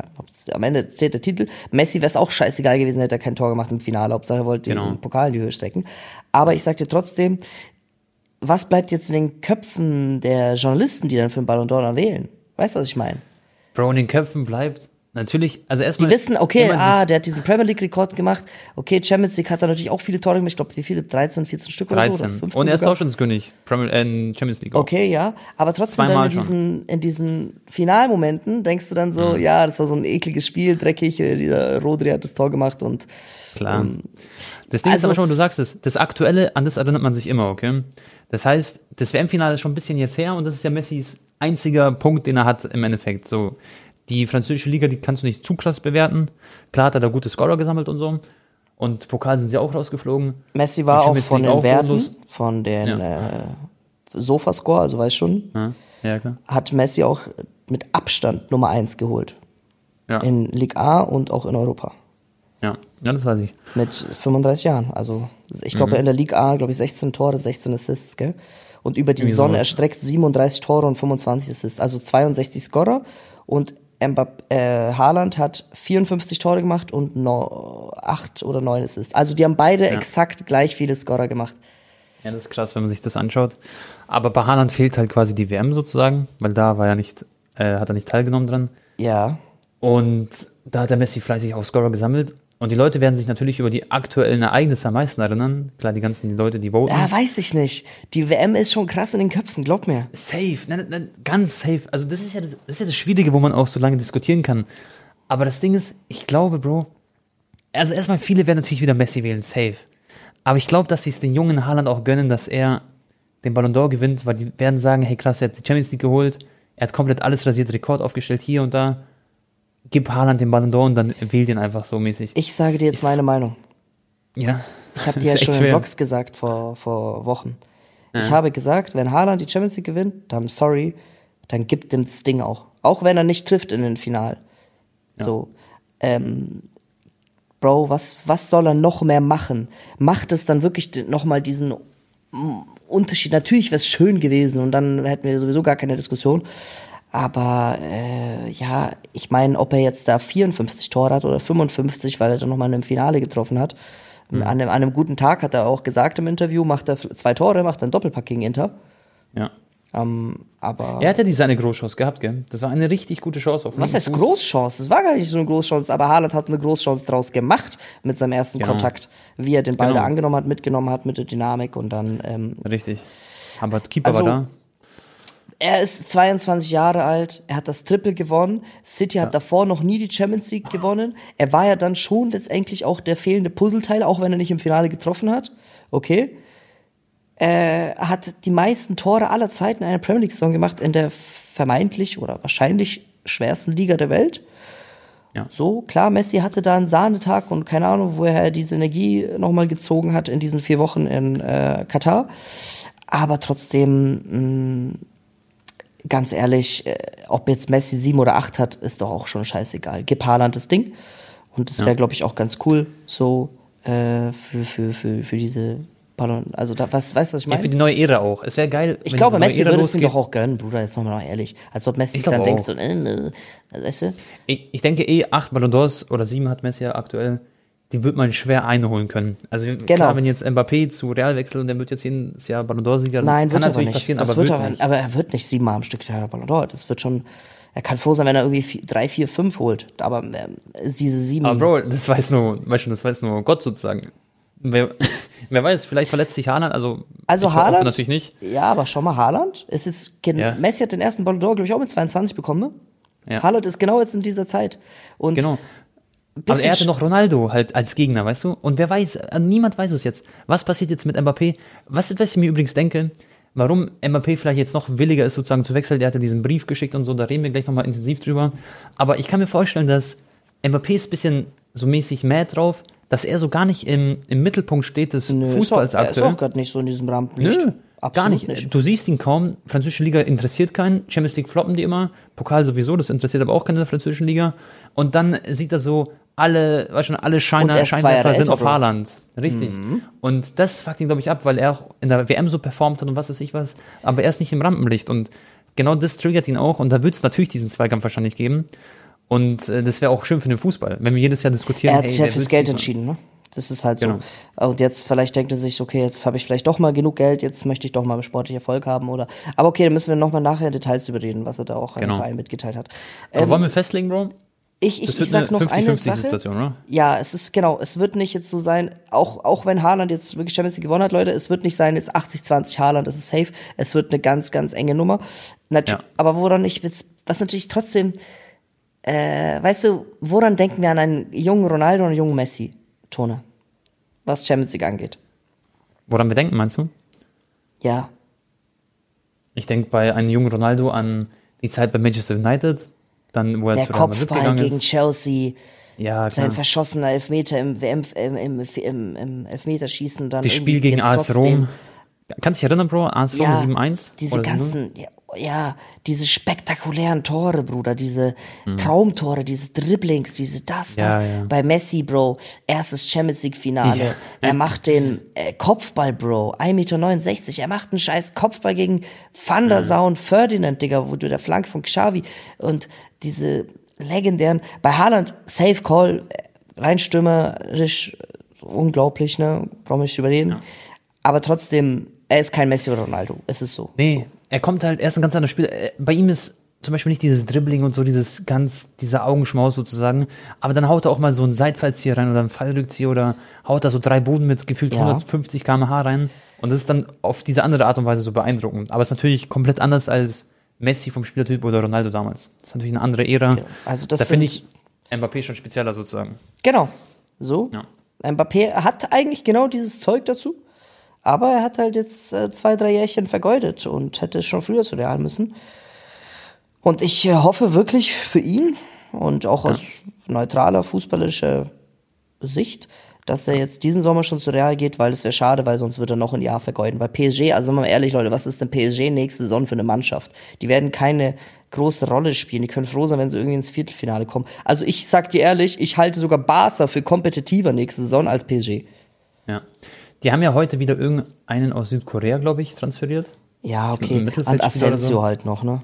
am Ende zählt der Titel. Messi wäre es auch scheißegal gewesen, hätte er kein Tor gemacht im Finale. Hauptsache er wollte Genau. den Pokal in die Höhe strecken. Aber ich sag dir trotzdem, was bleibt jetzt in den Köpfen der Journalisten, die dann für den Ballon d'Or dann wählen? Weißt du, was ich meine? Bro, in den Köpfen bleibt natürlich, also Die erstmal. wissen, okay, ah, der hat diesen Premier League-Rekord gemacht. Okay, Champions League hat er natürlich auch viele Tore gemacht. Ich glaube, wie viele? 13, 14 Stück oder so? Oder 13. 15 Und er ist? Torschützenkönig, Premier, äh, Champions League. auch. Okay, ja, aber trotzdem dann Zweimal in diesen, in diesen Finalmomenten denkst du dann so, Mhm. ja, das war so ein ekliges Spiel, dreckig, äh, dieser Rodri hat das Tor gemacht und Klar. das Ding ist also- aber schon, du sagst es, das Aktuelle, an das erinnert man sich immer, okay? Das heißt, das WM-Finale ist schon ein bisschen jetzt her und das ist ja Messis einziger Punkt, den er hat im Endeffekt. So, die französische Liga, die kannst du nicht zu krass bewerten. Klar hat er da gute Scorer gesammelt und so. Und Pokal sind sie auch rausgeflogen. Messi war auch von den auch Werten, bodenlos. von den Ja. äh, Sofascore, also weißt schon, Ja, ja klar. hat Messi auch mit Abstand Nummer eins geholt. Ja, In Ligue A und auch in Europa. Ja. ja, das weiß ich. Mit 35 Jahren. Also ich glaube Mhm. in der Ligue A, glaube ich, 16 Tore, 16 Assists, gell? Und über die Irgendwie Sonne sowas. erstreckt 37 Tore und 25 Assists. Also 62 Scorer. Und Mbapp, äh, Haaland hat 54 Tore gemacht und no, 8 oder 9 Assists. Also die haben beide exakt gleich viele Scorer gemacht. Ja, das ist krass, wenn man sich das anschaut. Aber bei Haaland fehlt halt quasi die WM sozusagen, weil da war er nicht, äh, hat er nicht teilgenommen dran. Ja. Und da hat der Messi fleißig auch Scorer gesammelt. Und die Leute werden sich natürlich über die aktuellen Ereignisse am meisten erinnern. Klar, die ganzen Leute, die voten. Ja, weiß ich nicht. Die WM ist schon krass in den Köpfen, glaub mir. Safe, nein, nein, ganz safe. Also das ist, ja das, das ist ja das Schwierige, wo man auch so lange diskutieren kann. Aber das Ding ist, ich glaube, Bro, also erstmal viele werden natürlich wieder Messi wählen, safe. Aber ich glaube, dass sie es den jungen Haaland auch gönnen, dass er den Ballon d'Or gewinnt, weil die werden sagen, hey krass, er hat die Champions League geholt, er hat komplett alles rasiert, Rekord aufgestellt hier und da. Gib Haaland den Ballon d'Or und dann wähl den einfach so mäßig. Ich sage dir jetzt Ist- meine Meinung. Ja, Ich habe dir ja schon in Vlogs gesagt vor, vor Wochen. Ja. Ich habe gesagt, wenn Haaland die Champions League gewinnt, dann sorry, dann gibt ihm das Ding auch. Auch wenn er nicht trifft in den Final. Ja. So. Ähm, Bro, was, was soll er noch mehr machen? Macht es dann wirklich nochmal diesen Unterschied? Natürlich wäre es schön gewesen und dann hätten wir sowieso gar keine Diskussion. Aber äh, ja, ich meine, ob er jetzt da 54 Tore hat oder 55, weil er dann nochmal in einem Finale getroffen hat. Mhm. An, einem, an einem guten Tag hat er auch gesagt im Interview, macht er zwei Tore, macht er einen Doppelpack gegen Inter. Ja. Ähm, aber er hatte diese eine Großchance gehabt, gell? Das war eine richtig gute Chance. Auf Was heißt Fuß. Großchance? Das war gar nicht so eine Großchance, aber Haaland hat eine Großchance draus gemacht mit seinem ersten genau. Kontakt, wie er den Ball genau. da angenommen hat, mitgenommen hat mit der Dynamik und dann. Ähm, richtig. Aber Keeper also, war da. Er ist 22 Jahre alt, er hat das Triple gewonnen. City hat ja. davor noch nie die Champions League gewonnen. Er war ja dann schon letztendlich auch der fehlende Puzzleteil, auch wenn er nicht im Finale getroffen hat. Okay äh, hat die meisten Tore aller Zeiten in einer Premier League-Saison gemacht in der vermeintlich oder wahrscheinlich schwersten Liga der Welt. Ja. So, klar, Messi hatte da einen Sahnetag und keine Ahnung, woher er diese Energie nochmal gezogen hat in diesen vier Wochen in äh, Katar. Aber trotzdem, mh, mm, ganz ehrlich, äh, ob jetzt Messi sieben oder acht hat, ist doch auch schon scheißegal. Gib Haaland das Ding. Und das wäre, ja. glaube ich, auch ganz cool, so äh, für, für, für, für diese Ballon, also da, was, weißt du, was ich meine? Ja, für die neue Ära auch. Es wäre geil. Ich glaube, Messi würde es ihm doch auch gönnen, Bruder, jetzt nochmal ehrlich. Als ob Messi dann auch. denkt, so, äh, äh, weißt du? Ich, ich denke eh, acht Ballon d'Ors oder sieben hat Messi ja aktuell, die wird man schwer einholen können. Also genau. klar, wenn jetzt Mbappé zu Real wechselt und der wird jetzt jedes Jahr Ballon d'Or-Sieger, Nein, kann wird natürlich nicht. passieren, das aber, wird aber, nicht. aber er wird nicht siebenmal am Stück der Ballon d'Or. Das wird schon, er kann froh sein, wenn er irgendwie vier, drei, vier, fünf holt. Aber äh, diese sieben. Aber Bro, das weiß nur, weißt du, das weiß nur Gott sozusagen. Wer, wer weiß, vielleicht verletzt sich Haaland, also, also Haaland natürlich nicht. Ja, aber schau mal, Haaland ist jetzt, ja. Messi hat den ersten Ballon d'Or, glaube ich, auch mit 22 bekommen, ne? Ja. Haaland ist genau jetzt in dieser Zeit. Und genau. Also er hatte noch Ronaldo halt als Gegner, weißt du? Und wer weiß, äh, niemand weiß es jetzt. Was passiert jetzt mit Mbappé? Was, was ich mir übrigens denke, warum Mbappé vielleicht jetzt noch williger ist, sozusagen zu wechseln, der hatte diesen Brief geschickt und so, da reden wir gleich nochmal intensiv drüber. Aber ich kann mir vorstellen, dass Mbappé ist ein bisschen so mäßig mad drauf, dass er so gar nicht im, im Mittelpunkt steht des Nö, Fußballs ist auch, aktuell. Er ist auch gerade nicht so in diesem Rampenlicht. Nö, Absolut gar nicht. nicht. Du siehst ihn kaum. Französische Liga interessiert keinen. Champions League floppen die immer. Pokal sowieso, das interessiert aber auch keinen in der französischen Liga. Und dann sieht er so, alle, weißt du, alle Scheiner, Scheinwerfer sind auf Haaland. Richtig. Mhm. Und das fuckt ihn, glaube ich, ab, weil er auch in der WM so performt hat und was weiß ich was. Aber er ist nicht im Rampenlicht. Und genau das triggert ihn auch. Und da wird es natürlich diesen Zweikampf wahrscheinlich geben. Und äh, das wäre auch schön für den Fußball, wenn wir jedes Jahr diskutieren. Er hat sich hey, halt fürs Geld entschieden, ne? Das ist halt genau. so. Und jetzt vielleicht denkt er sich, okay, jetzt habe ich vielleicht doch mal genug Geld, jetzt möchte ich doch mal sportlich Erfolg haben oder. Aber okay, dann müssen wir nochmal nachher Details überreden, was er da auch genau. an den Verein mitgeteilt hat. Aber ähm, wollen wir festlegen, Bro? Ich, ich, ich sag noch 50, eine 50 Sache. Oder? Ja, es ist genau, es wird nicht jetzt so sein, auch, auch wenn Haaland jetzt wirklich Champions League gewonnen hat, Leute, es wird nicht sein, jetzt 80-20 Haaland, das ist safe. Es wird eine ganz, ganz enge Nummer. Natu ja. Aber woran ich jetzt, was natürlich trotzdem, äh, weißt du, woran denken wir an einen jungen Ronaldo und einen jungen Messi, Tone? Was Champions League angeht. Woran wir denken, meinst du? Ja. Ich denke bei einem jungen Ronaldo an die Zeit bei Manchester United, dann wo er Der gegangen gegen ist. Chelsea. Ja, sein verschossener Elfmeter im, WM, im, im, im, im Elfmeterschießen. Dann das Spiel gegen AS Rom. Kannst du dich erinnern, Bro? AS Rom ja, 7-1? Diese ganzen, ja, ja, diese spektakulären Tore, Bruder, diese mhm. Traumtore, diese Dribblings, diese das, das. Ja, ja. Bei Messi, Bro, erstes Champions League Finale. Ja. Er macht den äh, Kopfball, Bro, 1,69 Meter. Er macht einen scheiß Kopfball gegen Van der Sar und Ferdinand, Digga, wo du der Flanke von Xavi und diese legendären, bei Haaland, Safe Call, äh, rein stürmerisch, unglaublich, ne, brauchen wir nicht überreden. Aber trotzdem, er ist kein Messi oder Ronaldo, es ist so. Nee, er kommt halt, er ist ein ganz anderer Spieler. Äh, bei ihm ist zum Beispiel nicht dieses Dribbling und so, dieses ganz, dieser Augenschmaus sozusagen. Aber dann haut er auch mal so einen Seitfallzieher rein oder einen Fallrückzieher oder haut da so drei Boden mit gefühlt ja. 150 kmh rein. Und das ist dann auf diese andere Art und Weise so beeindruckend. Aber es ist natürlich komplett anders als Messi vom Spielertyp oder Ronaldo damals. Das ist natürlich eine andere Ära. Genau. Also das da finde ich Mbappé schon spezieller sozusagen. Genau. So. Ja. Mbappé hat eigentlich genau dieses Zeug dazu. Aber er hat halt jetzt äh, zwei, drei Jährchen vergeudet und hätte schon früher zu Real müssen. Und ich äh, hoffe wirklich für ihn und auch ja. aus neutraler fußballischer Sicht, dass er jetzt diesen Sommer schon zu Real geht, weil es wäre schade, weil sonst würde er noch ein Jahr vergeuden. Weil PSG, also mal ehrlich, Leute, was ist denn PSG nächste Saison für eine Mannschaft? Die werden keine große Rolle spielen. Die können froh sein, wenn sie irgendwie ins Viertelfinale kommen. Also ich sag dir ehrlich, ich halte sogar Barca für kompetitiver nächste Saison als PSG. Ja. Die haben ja heute wieder irgendeinen aus Südkorea, glaube ich, transferiert. Ja, okay. Und Asensio so. halt noch, ne?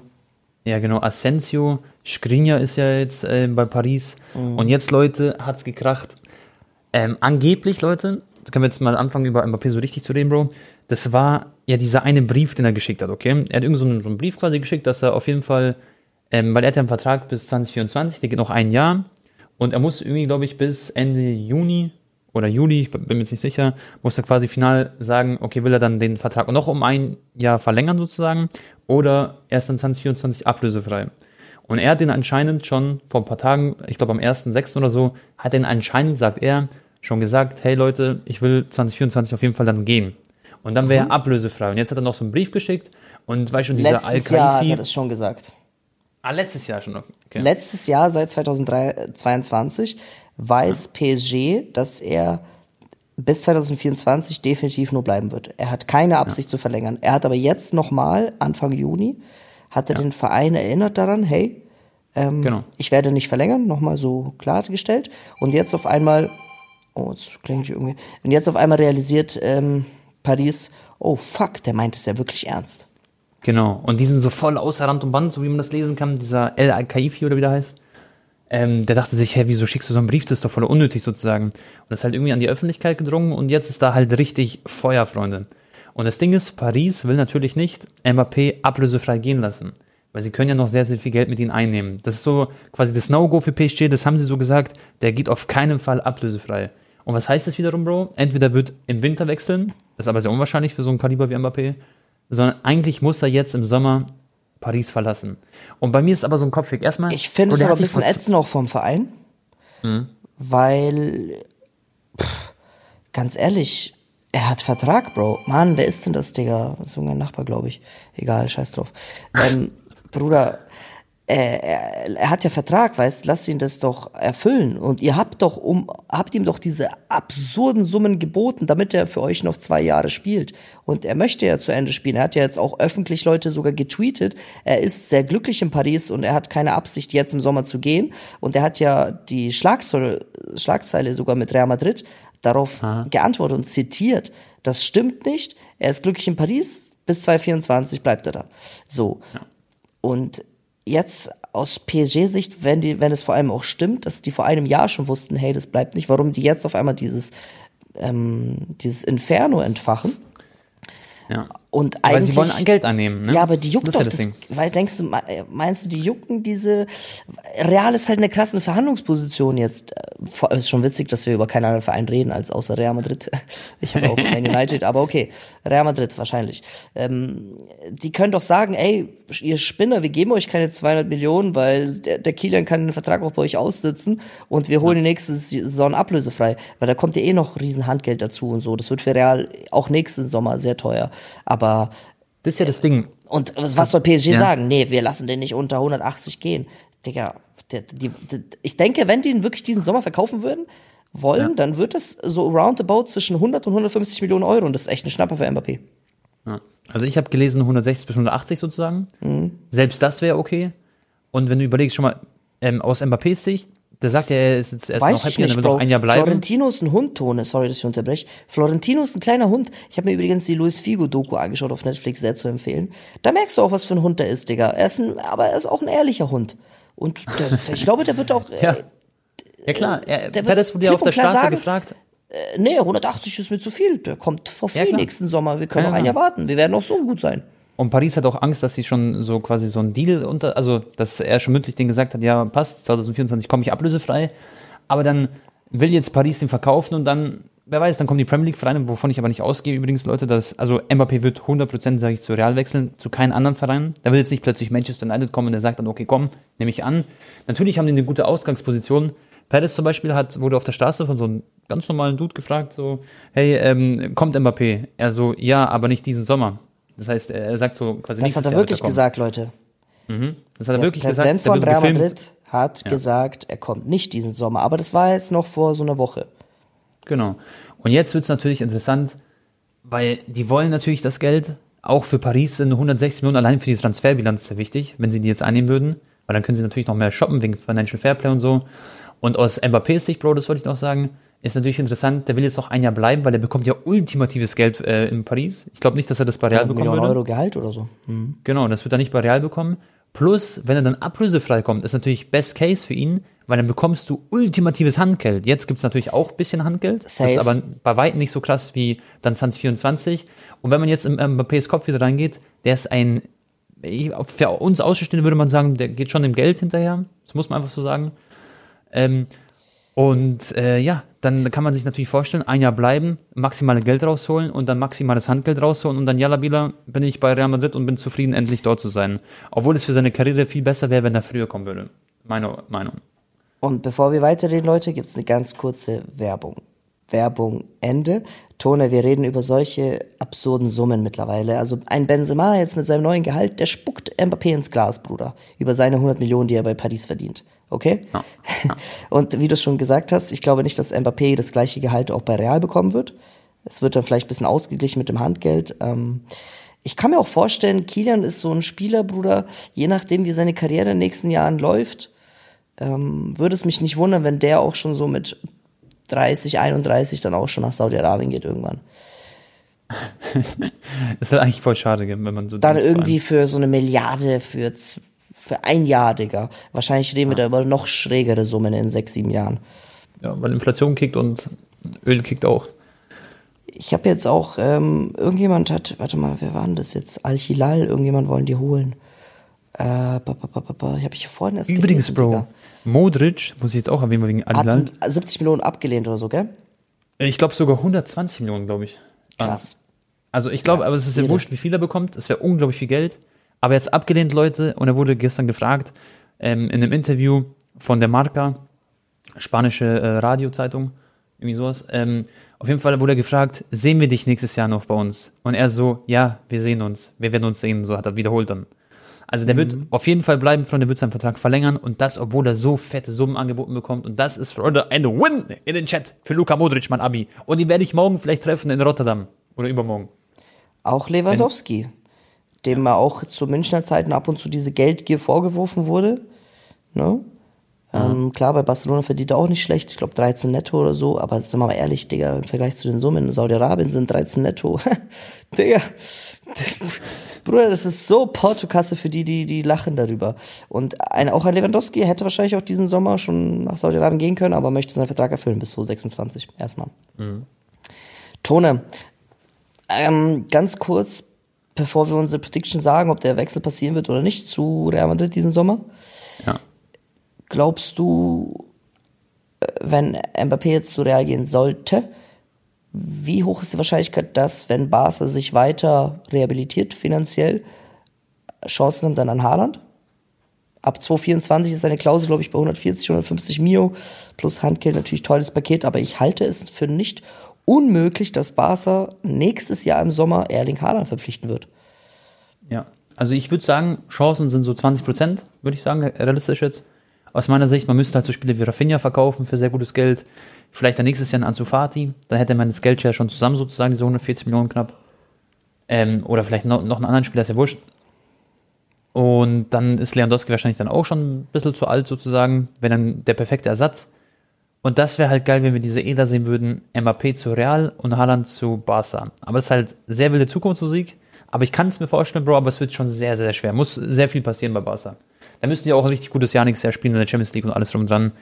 Ja, genau. Asensio, Skriniar ist ja jetzt äh, bei Paris. Mhm. Und jetzt, Leute, hat's gekracht. Ähm, angeblich, Leute, können wir jetzt mal anfangen, über Mbappé so richtig zu reden, Bro. Das war ja dieser eine Brief, den er geschickt hat, okay? Er hat irgendwie so einen, so einen Brief quasi geschickt, dass er auf jeden Fall, ähm, weil er hat ja einen Vertrag bis 2024, der geht noch ein Jahr. Und er muss irgendwie, glaube ich, bis Ende Juni oder Juli, ich bin mir jetzt nicht sicher, muss er quasi final sagen, okay, will er dann den Vertrag noch um ein Jahr verlängern sozusagen oder erst dann 2024 ablösefrei. Und er hat den anscheinend schon vor ein paar Tagen, ich glaube am 1.6. oder so, hat den anscheinend, sagt er, schon gesagt, hey Leute, ich will 2024 auf jeden Fall dann gehen. Und dann wäre mhm. er ablösefrei. Und jetzt hat er noch so einen Brief geschickt und war schon dieser Letztes Jahr hat er das schon gesagt. Ah, letztes Jahr schon. Okay. Letztes Jahr, seit 2022, weiß ja. PSG, dass er bis 2024 definitiv nur bleiben wird. Er hat keine Absicht ja. zu verlängern. Er hat aber jetzt nochmal, Anfang Juni, hat er ja. den Verein erinnert daran, hey, ähm, genau. ich werde nicht verlängern, nochmal so klargestellt. Und jetzt auf einmal oh, jetzt klingt irgendwie. Und jetzt auf einmal realisiert ähm, Paris, oh fuck, der meint es ja wirklich ernst. Genau. Und die sind so voll außer Rand und Band, so wie man das lesen kann, dieser El Al-Kaifi oder wie der heißt. Ähm, der dachte sich, hä, wieso schickst du so einen Brief? Das ist doch voll unnötig sozusagen. Und das ist halt irgendwie an die Öffentlichkeit gedrungen und jetzt ist da halt richtig Feuer, Freunde. Und das Ding ist, Paris will natürlich nicht Mbappé ablösefrei gehen lassen. Weil sie können ja noch sehr, sehr viel Geld mit ihnen einnehmen. Das ist so quasi das No-Go für PSG, das haben sie so gesagt, der geht auf keinen Fall ablösefrei. Und was heißt das wiederum, Bro? Entweder wird im Winter wechseln, das ist aber sehr unwahrscheinlich für so ein Kaliber wie Mbappé, sondern eigentlich muss er jetzt im Sommer Paris verlassen. Und bei mir ist aber so ein Kopfweg. Erstmal. Ich finde es aber ein bisschen ätzend auch vom Verein, mhm. weil, pff, ganz ehrlich, er hat Vertrag, Bro. Mann, wer ist denn das, Digga? Das ist irgendein Nachbar, glaube ich. Egal, scheiß drauf. Ähm, Bruder, er, er, hat ja Vertrag, weißt, lasst ihn das doch erfüllen. Und ihr habt doch um, habt ihm doch diese absurden Summen geboten, damit er für euch noch zwei Jahre spielt. Und er möchte ja zu Ende spielen. Er hat ja jetzt auch öffentlich Leute sogar getweetet. Er ist sehr glücklich in Paris und er hat keine Absicht, jetzt im Sommer zu gehen. Und er hat ja die Schlagzeile, Schlagzeile sogar mit Real Madrid darauf Aha. geantwortet und zitiert. Das stimmt nicht. Er ist glücklich in Paris. Bis 2024 bleibt er da. So. Ja. Und jetzt aus PSG-Sicht, wenn wenn es vor allem auch stimmt, dass die vor einem Jahr schon wussten, hey, das bleibt nicht, warum die jetzt auf einmal dieses, ähm, dieses Inferno entfachen. Ja. Und eigentlich, Weil sie wollen Geld annehmen, ne? Ja, aber die juckt das doch ja das, weil denkst du, meinst du, die jucken diese, Real ist halt eine krasse Verhandlungsposition jetzt. Es ist schon witzig, dass wir über keinen anderen Verein reden, als außer Real Madrid. Ich habe auch Man United, aber okay. Real Madrid wahrscheinlich. Ähm, die können doch sagen, ey, ihr Spinner, wir geben euch keine 200 Millionen, weil der, der Kilian kann den Vertrag auch bei euch aussitzen und wir holen die nächste Saison ablösefrei, weil da kommt ja eh noch riesen Handgeld dazu und so. Das wird für Real auch nächsten Sommer sehr teuer. Aber das ist ja das Ding. Und was soll PSG ja. sagen? Nee, wir lassen den nicht unter 180 gehen. Digga, die, die, die, ich denke, wenn die ihn wirklich diesen Sommer verkaufen würden, wollen, ja. dann wird das so roundabout zwischen 100 und 150 Millionen Euro und das ist echt ein Schnapper für Mbappé. Ja. Also ich habe gelesen 160 bis 180 sozusagen. Mhm. Selbst das wäre okay. Und wenn du überlegst, schon mal ähm, aus Mbappés Sicht, der sagt ja, er ist jetzt erst Weiß noch happy, nicht, er will noch ein Jahr bleiben. Florentino ist ein Hund, Tone. Sorry, dass ich unterbreche. Florentino ist ein kleiner Hund. Ich habe mir übrigens die Luis Figo-Doku angeschaut auf Netflix, sehr zu empfehlen. Da merkst du auch, was für ein Hund der ist, Digga. Er ist ein, aber er ist auch ein ehrlicher Hund. Und der, ich glaube, der wird auch. ja. Äh, ja klar, er, der wird das wurde ja auf der Straße sagen, gefragt. Äh, nee, 180 ist mir zu viel. Der kommt vor viel ja, nächsten Sommer. Wir können ja, noch ein Jahr warten. Wir werden auch so gut sein. Und Paris hat auch Angst, dass sie schon so quasi so ein Deal unter, also dass er schon mündlich den gesagt hat, ja passt, 2024 komme ich ablösefrei. Aber dann will jetzt Paris den verkaufen und dann, wer weiß, dann kommen die Premier League Vereine, wovon ich aber nicht ausgehe übrigens, Leute, dass, also Mbappé wird 100%, sage ich, zu Real wechseln, zu keinen anderen Vereinen. Da will jetzt nicht plötzlich Manchester United kommen und der sagt dann, okay, komm, nehme ich an. Natürlich haben die eine gute Ausgangsposition. Perez zum Beispiel hat, wurde auf der Straße von so einem ganz normalen Dude gefragt, so, hey, ähm, kommt Mbappé? Er so, ja, aber nicht diesen Sommer. Das heißt, er sagt so quasi Das hat er wirklich gesagt, Leute. Mhm. Das hat er der wirklich Präsident gesagt. Der von Real Madrid hat ja. gesagt, er kommt nicht diesen Sommer. Aber das war jetzt noch vor so einer Woche. Genau. Und jetzt wird es natürlich interessant, weil die wollen natürlich das Geld. Auch für Paris sind 160 Millionen allein für die Transferbilanz sehr wichtig, wenn sie die jetzt einnehmen würden. Weil dann können sie natürlich noch mehr shoppen wegen Financial Fairplay und so. Und aus Mbappés Sicht, Bro, das wollte ich noch sagen, ist natürlich interessant, der will jetzt noch ein Jahr bleiben, weil er bekommt ja ultimatives Geld äh, in Paris. Ich glaube nicht, dass er das bei Real bekommen Millionen würde. Euro Gehalt oder so. Mhm. Genau, das wird er nicht bei Real bekommen. Plus, wenn er dann ablösefrei kommt, ist natürlich Best Case für ihn, weil dann bekommst du ultimatives Handgeld. Jetzt gibt's natürlich auch bisschen Handgeld. Safe. Das ist aber bei weitem nicht so krass wie dann 2024. Und wenn man jetzt im Mbappés Kopf wieder reingeht, der ist ein, für uns Außenstehende würde man sagen, der geht schon dem Geld hinterher. Das muss man einfach so sagen. Ähm, und äh, ja, dann kann man sich natürlich vorstellen, ein Jahr bleiben, maximale Geld rausholen und dann maximales Handgeld rausholen und dann, ja, Labila, bin ich bei Real Madrid und bin zufrieden, endlich dort zu sein. Obwohl es für seine Karriere viel besser wäre, wenn er früher kommen würde. Meine Meinung. Und bevor wir weiterreden, Leute, gibt's eine ganz kurze Werbung. Werbung Ende. Tone, wir reden über solche absurden Summen mittlerweile. Also ein Benzema jetzt mit seinem neuen Gehalt, der spuckt Mbappé ins Glas, Bruder. Über seine 100 Millionen, die er bei Paris verdient. Okay? Ja, Und wie du schon gesagt hast, ich glaube nicht, dass Mbappé das gleiche Gehalt auch bei Real bekommen wird. Es wird dann vielleicht ein bisschen ausgeglichen mit dem Handgeld. Ähm, ich kann mir auch vorstellen, Kilian ist so ein Spieler, Bruder, je nachdem, wie seine Karriere in den nächsten Jahren läuft, ähm, würde es mich nicht wundern, wenn der auch schon so mit 30, 31 dann auch schon nach Saudi-Arabien geht irgendwann. Das ist halt eigentlich voll schade, wenn man so. Dann irgendwie für so eine Milliarde für, z- für ein Jahr, Digga. Wahrscheinlich reden wir da über noch schrägere Summen in sechs, sieben Jahren. Ja, weil Inflation kickt und Öl kickt auch. Ich habe jetzt auch, ähm, irgendjemand hat, warte mal, wer war denn das jetzt? Al-Hilal, irgendjemand wollen die holen. Äh, ba, ba, ba. Ich habe ich vorhin erst Übrigens, gelesen, Bro, Digga. Modric, muss ich jetzt auch erwähnen, wegen Hat Al-Hilal. 70 Millionen abgelehnt oder so, gell? Ich glaube sogar 120 Millionen, glaube ich. Krass. Also ich glaube, Ja, aber es ist ja wurscht, wie viel er bekommt. Es wäre unglaublich viel Geld. Aber jetzt abgelehnt, Leute, und er wurde gestern gefragt, ähm, in einem Interview von der Marca, spanische äh, Radiozeitung, irgendwie sowas. Ähm, auf jeden Fall wurde er gefragt, sehen wir dich nächstes Jahr noch bei uns? Und er so, ja, wir sehen uns, wir werden uns sehen, so hat er wiederholt dann. Also der wird auf jeden Fall bleiben, Freunde, der wird seinen Vertrag verlängern und das, obwohl er so fette Summen angeboten bekommt. Und das ist, Freunde, ein Win in den Chat für Luka Modric, mein Abi. Und den werde ich morgen vielleicht treffen in Rotterdam oder übermorgen. Auch Lewandowski, dem mal auch zu Münchner Zeiten ab und zu diese Geldgier vorgeworfen wurde. Ne? Ähm, klar, bei Barcelona verdient er auch nicht schlecht, ich glaube 13 netto oder so, aber sind wir mal ehrlich, Digga, im Vergleich zu den Summen in Saudi-Arabien sind 13 netto. Digga, Bruder, das ist so Portokasse für die, die, die lachen darüber. Und ein, auch ein Lewandowski hätte wahrscheinlich auch diesen Sommer schon nach Saudi-Arabien gehen können, aber möchte seinen Vertrag erfüllen bis 2026 erstmal. Tone, ähm, ganz kurz, bevor wir unsere Prediction sagen, ob der Wechsel passieren wird oder nicht zu Real Madrid diesen Sommer. Ja. Glaubst du, äh, wenn Mbappé jetzt zu Real gehen sollte, wie hoch ist die Wahrscheinlichkeit, dass, wenn Barca sich weiter rehabilitiert finanziell, Chancen nimmt dann an Haaland? Ab 2024 ist seine Klausel, glaube ich, bei 140, 150 Mio plus Handgeld natürlich tolles Paket, aber ich halte es für nicht unmöglich, dass Barca nächstes Jahr im Sommer Erling Haaland verpflichten wird. Ja. Also ich würde sagen, Chancen sind so 20 Prozent, würde ich sagen, realistisch jetzt. Aus meiner Sicht, man müsste halt so Spiele wie Rafinha verkaufen für sehr gutes Geld. Vielleicht dann nächstes Jahr einen Ansu Fati. Dann hätte man das Geld ja schon zusammen sozusagen, diese 140 Millionen knapp. Ähm, oder vielleicht noch, noch einen anderen Spieler, ist ja wurscht. Und dann ist Lewandowski wahrscheinlich dann auch schon ein bisschen zu alt sozusagen, wenn dann der perfekte Ersatz. Und das wäre halt geil, wenn wir diese Eder sehen würden, Mbappé zu Real und Haaland zu Barca. Aber es ist halt sehr wilde Zukunftsmusik. Aber ich kann es mir vorstellen, Bro, aber es wird schon sehr, sehr schwer. Muss sehr viel passieren bei Barca. Da müssen die auch ein richtig gutes Jahr nächstes Jahr spielen in der Champions League und alles drum dran,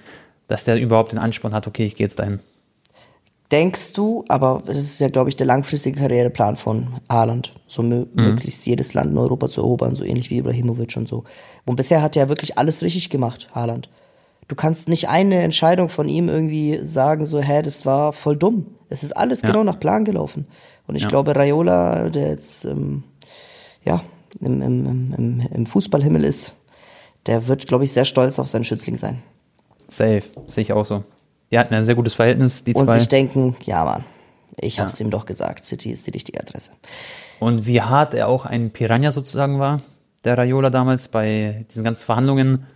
dass der überhaupt den Ansporn hat, okay, ich gehe jetzt dahin. Denkst du, aber das ist ja, glaube ich, der langfristige Karriereplan von Haaland, so mö möglichst jedes Land in Europa zu erobern, so ähnlich wie Ibrahimovic und so. Und bisher hat er ja wirklich alles richtig gemacht, Haaland. Du kannst nicht eine Entscheidung von ihm irgendwie sagen, so, hä, das war voll dumm. Es ist alles Ja. genau nach Plan gelaufen. Und ich Ja. glaube, Raiola, der jetzt, ähm, ja, im, im, im, im, im Fußballhimmel ist, der wird, glaube ich, sehr stolz auf seinen Schützling sein. Safe, sehe ich auch so. Die hatten ein sehr gutes Verhältnis, die Und zwei. sich denken, ja, Mann, ich Ja. hab's ihm doch gesagt, City ist die richtige Adresse. Und wie hart er auch ein Piranha sozusagen war, der Raiola damals bei diesen ganzen Verhandlungen.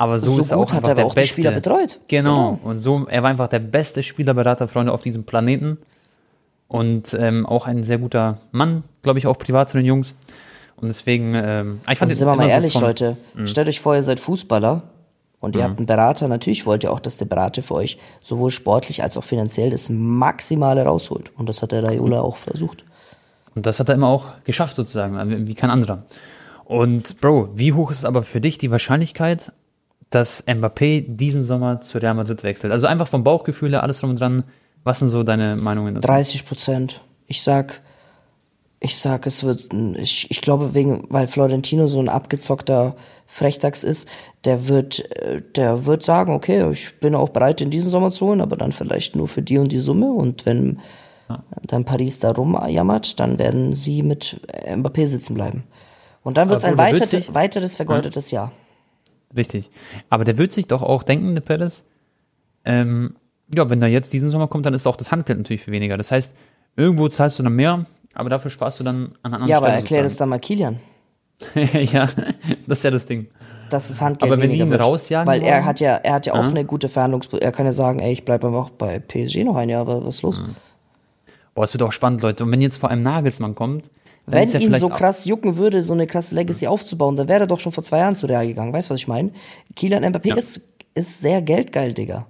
Aber so, So ist er auch hat er der auch die beste. Spieler betreut. Genau. Und so, er war einfach der beste Spielerberater, Freunde, auf diesem Planeten. Und ähm, auch ein sehr guter Mann, glaube ich, auch privat zu den Jungs. Und deswegen, ähm, ich fand Und sind wir mal immer so ehrlich, vom- Mhm. Leute, stellt euch vor, ihr seid Fußballer und ihr habt einen Berater. Natürlich wollt ihr auch, dass der Berater für euch sowohl sportlich als auch finanziell das Maximale rausholt. Und das hat der Raiola auch versucht. Und das hat er immer auch geschafft, sozusagen, wie kein anderer. Und Bro, wie hoch ist aber für dich die Wahrscheinlichkeit, dass Mbappé diesen Sommer zu Real Madrid wechselt? Also einfach vom Bauchgefühl her, alles drum und dran. Was sind so deine Meinungen dazu? 30 Prozent. Ich sag, ich sag, es wird, ich, ich glaube wegen, weil Florentino so ein abgezockter Frechdachs ist, der wird, äh, der wird sagen, okay, ich bin auch bereit, in diesen Sommer zu holen, aber dann vielleicht nur für die und die Summe und wenn dann Paris da rumjammert, dann werden sie mit Mbappé sitzen bleiben. Und dann wird es Aber ein Bro, der wird weiter, sich- weiteres vergeudetes Jahr. Richtig. Aber der wird sich doch auch denken, der Perez, ähm, ja, wenn er jetzt diesen Sommer kommt, dann ist auch das Handgeld natürlich viel weniger. Das heißt, irgendwo zahlst du dann mehr, aber dafür sparst du dann an anderen Ja, aber Stellen. erklär das dann mal Kilian. sozusagen. ja, das ist ja das Ding. dass das Handgeld Aber wenn die ihn wird. rausjagen Weil er wollen? hat ja, er hat ja auch Ja. eine gute Verhandlungs... Er kann ja sagen, ey, ich bleibe einfach bei PSG noch ein Jahr, aber was ist los? Boah, es wird auch spannend, Leute. Und wenn jetzt vor allem Nagelsmann kommt, Wenn ihn so krass jucken würde, so eine krasse Legacy aufzubauen, dann wäre er doch schon vor zwei Jahren zu Real gegangen. Weißt du, was ich meine? Kylian Mbappé Ja. ist, ist sehr geldgeil, Digga.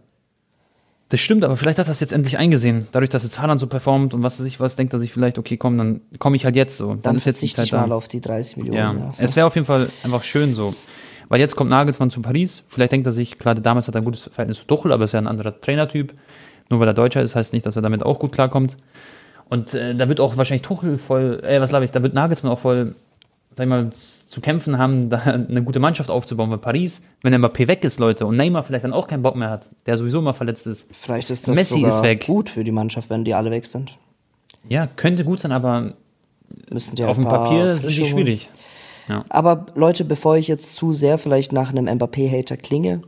Das stimmt, aber vielleicht hat er es jetzt endlich eingesehen. Dadurch, dass jetzt Haaland so performt und was weiß ich was, denkt er sich vielleicht, okay, komm, dann komme ich halt jetzt so. Dann ist jetzt ich Zeit mal da. auf die 30 Millionen. Ja, Ja, es wäre auf jeden Fall einfach schön so. Weil jetzt kommt Nagelsmann zu Paris. Vielleicht denkt er sich, klar, damals hat er ein gutes Verhältnis zu Tuchel, aber ist ja ein anderer Trainertyp. Nur weil er Deutscher ist, heißt nicht, dass er damit auch gut klarkommt. Und äh, da wird auch wahrscheinlich Tuchel voll, äh, was glaube ich, da wird Nagelsmann auch voll, sag ich mal, zu kämpfen haben, da eine gute Mannschaft aufzubauen. Weil Paris, wenn der Mbappé weg ist, Leute, und Neymar vielleicht dann auch keinen Bock mehr hat, der sowieso mal verletzt ist. Vielleicht ist das Messi sogar ist weg. gut für die Mannschaft, wenn die alle weg sind. Ja, könnte gut sein, aber auf dem Papier sind die holen. schwierig. Aber Leute, bevor ich jetzt zu sehr vielleicht nach einem Mbappé-Hater klinge,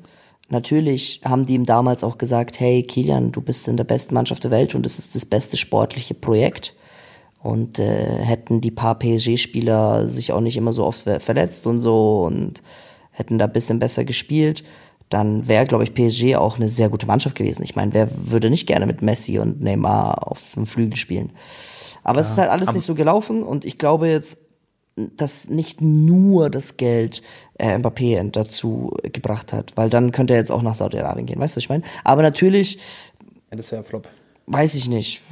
natürlich haben die ihm damals auch gesagt, hey Kilian, du bist in der besten Mannschaft der Welt und es ist das beste sportliche Projekt. Und äh, hätten die paar PSG-Spieler sich auch nicht immer so oft ver- verletzt und so und hätten da ein bisschen besser gespielt, dann wäre, glaube ich, PSG auch eine sehr gute Mannschaft gewesen. Ich meine, wer würde nicht gerne mit Messi und Neymar auf dem Flügel spielen? Aber es ist halt alles nicht so gelaufen und ich glaube jetzt, dass nicht nur das Geld äh, Mbappé dazu gebracht hat, weil dann könnte er jetzt auch nach Saudi-Arabien gehen, weißt du, was ich meine? Aber natürlich, Ja, das wäre Flop. weiß ich nicht,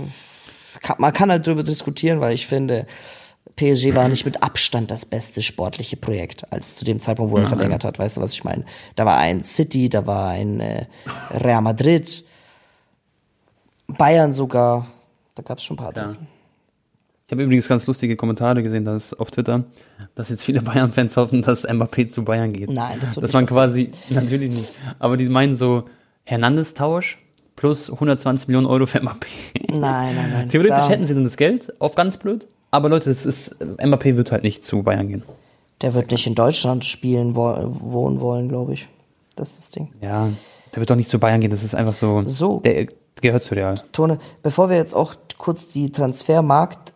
kann, man kann halt drüber diskutieren, weil ich finde, PSG war nicht mit Abstand das beste sportliche Projekt, als zu dem Zeitpunkt, wo er verlängert hat, weißt du, was ich meine? Da war ein City, da war ein äh, Real Madrid, Bayern sogar, da gab es schon ein paar Adressen. Ich habe übrigens ganz lustige Kommentare gesehen, dass auf Twitter, dass jetzt viele Bayern-Fans hoffen, dass Mbappé zu Bayern geht. Nein, das wird Das waren quasi, natürlich nicht. Aber die meinen so, Hernandez-Tausch plus 120 Millionen Euro für Mbappé. Nein, nein, nein. Theoretisch da- hätten sie dann das Geld, auf ganz blöd. Aber Leute, es ist, Mbappé wird halt nicht zu Bayern gehen. Der wird nicht in Deutschland spielen, wo, wohnen wollen, glaube ich. Das ist das Ding. Ja, der wird doch nicht zu Bayern gehen. Das ist einfach so. So. Der gehört zu Real. Tone, bevor wir jetzt auch kurz die Transfermarkt,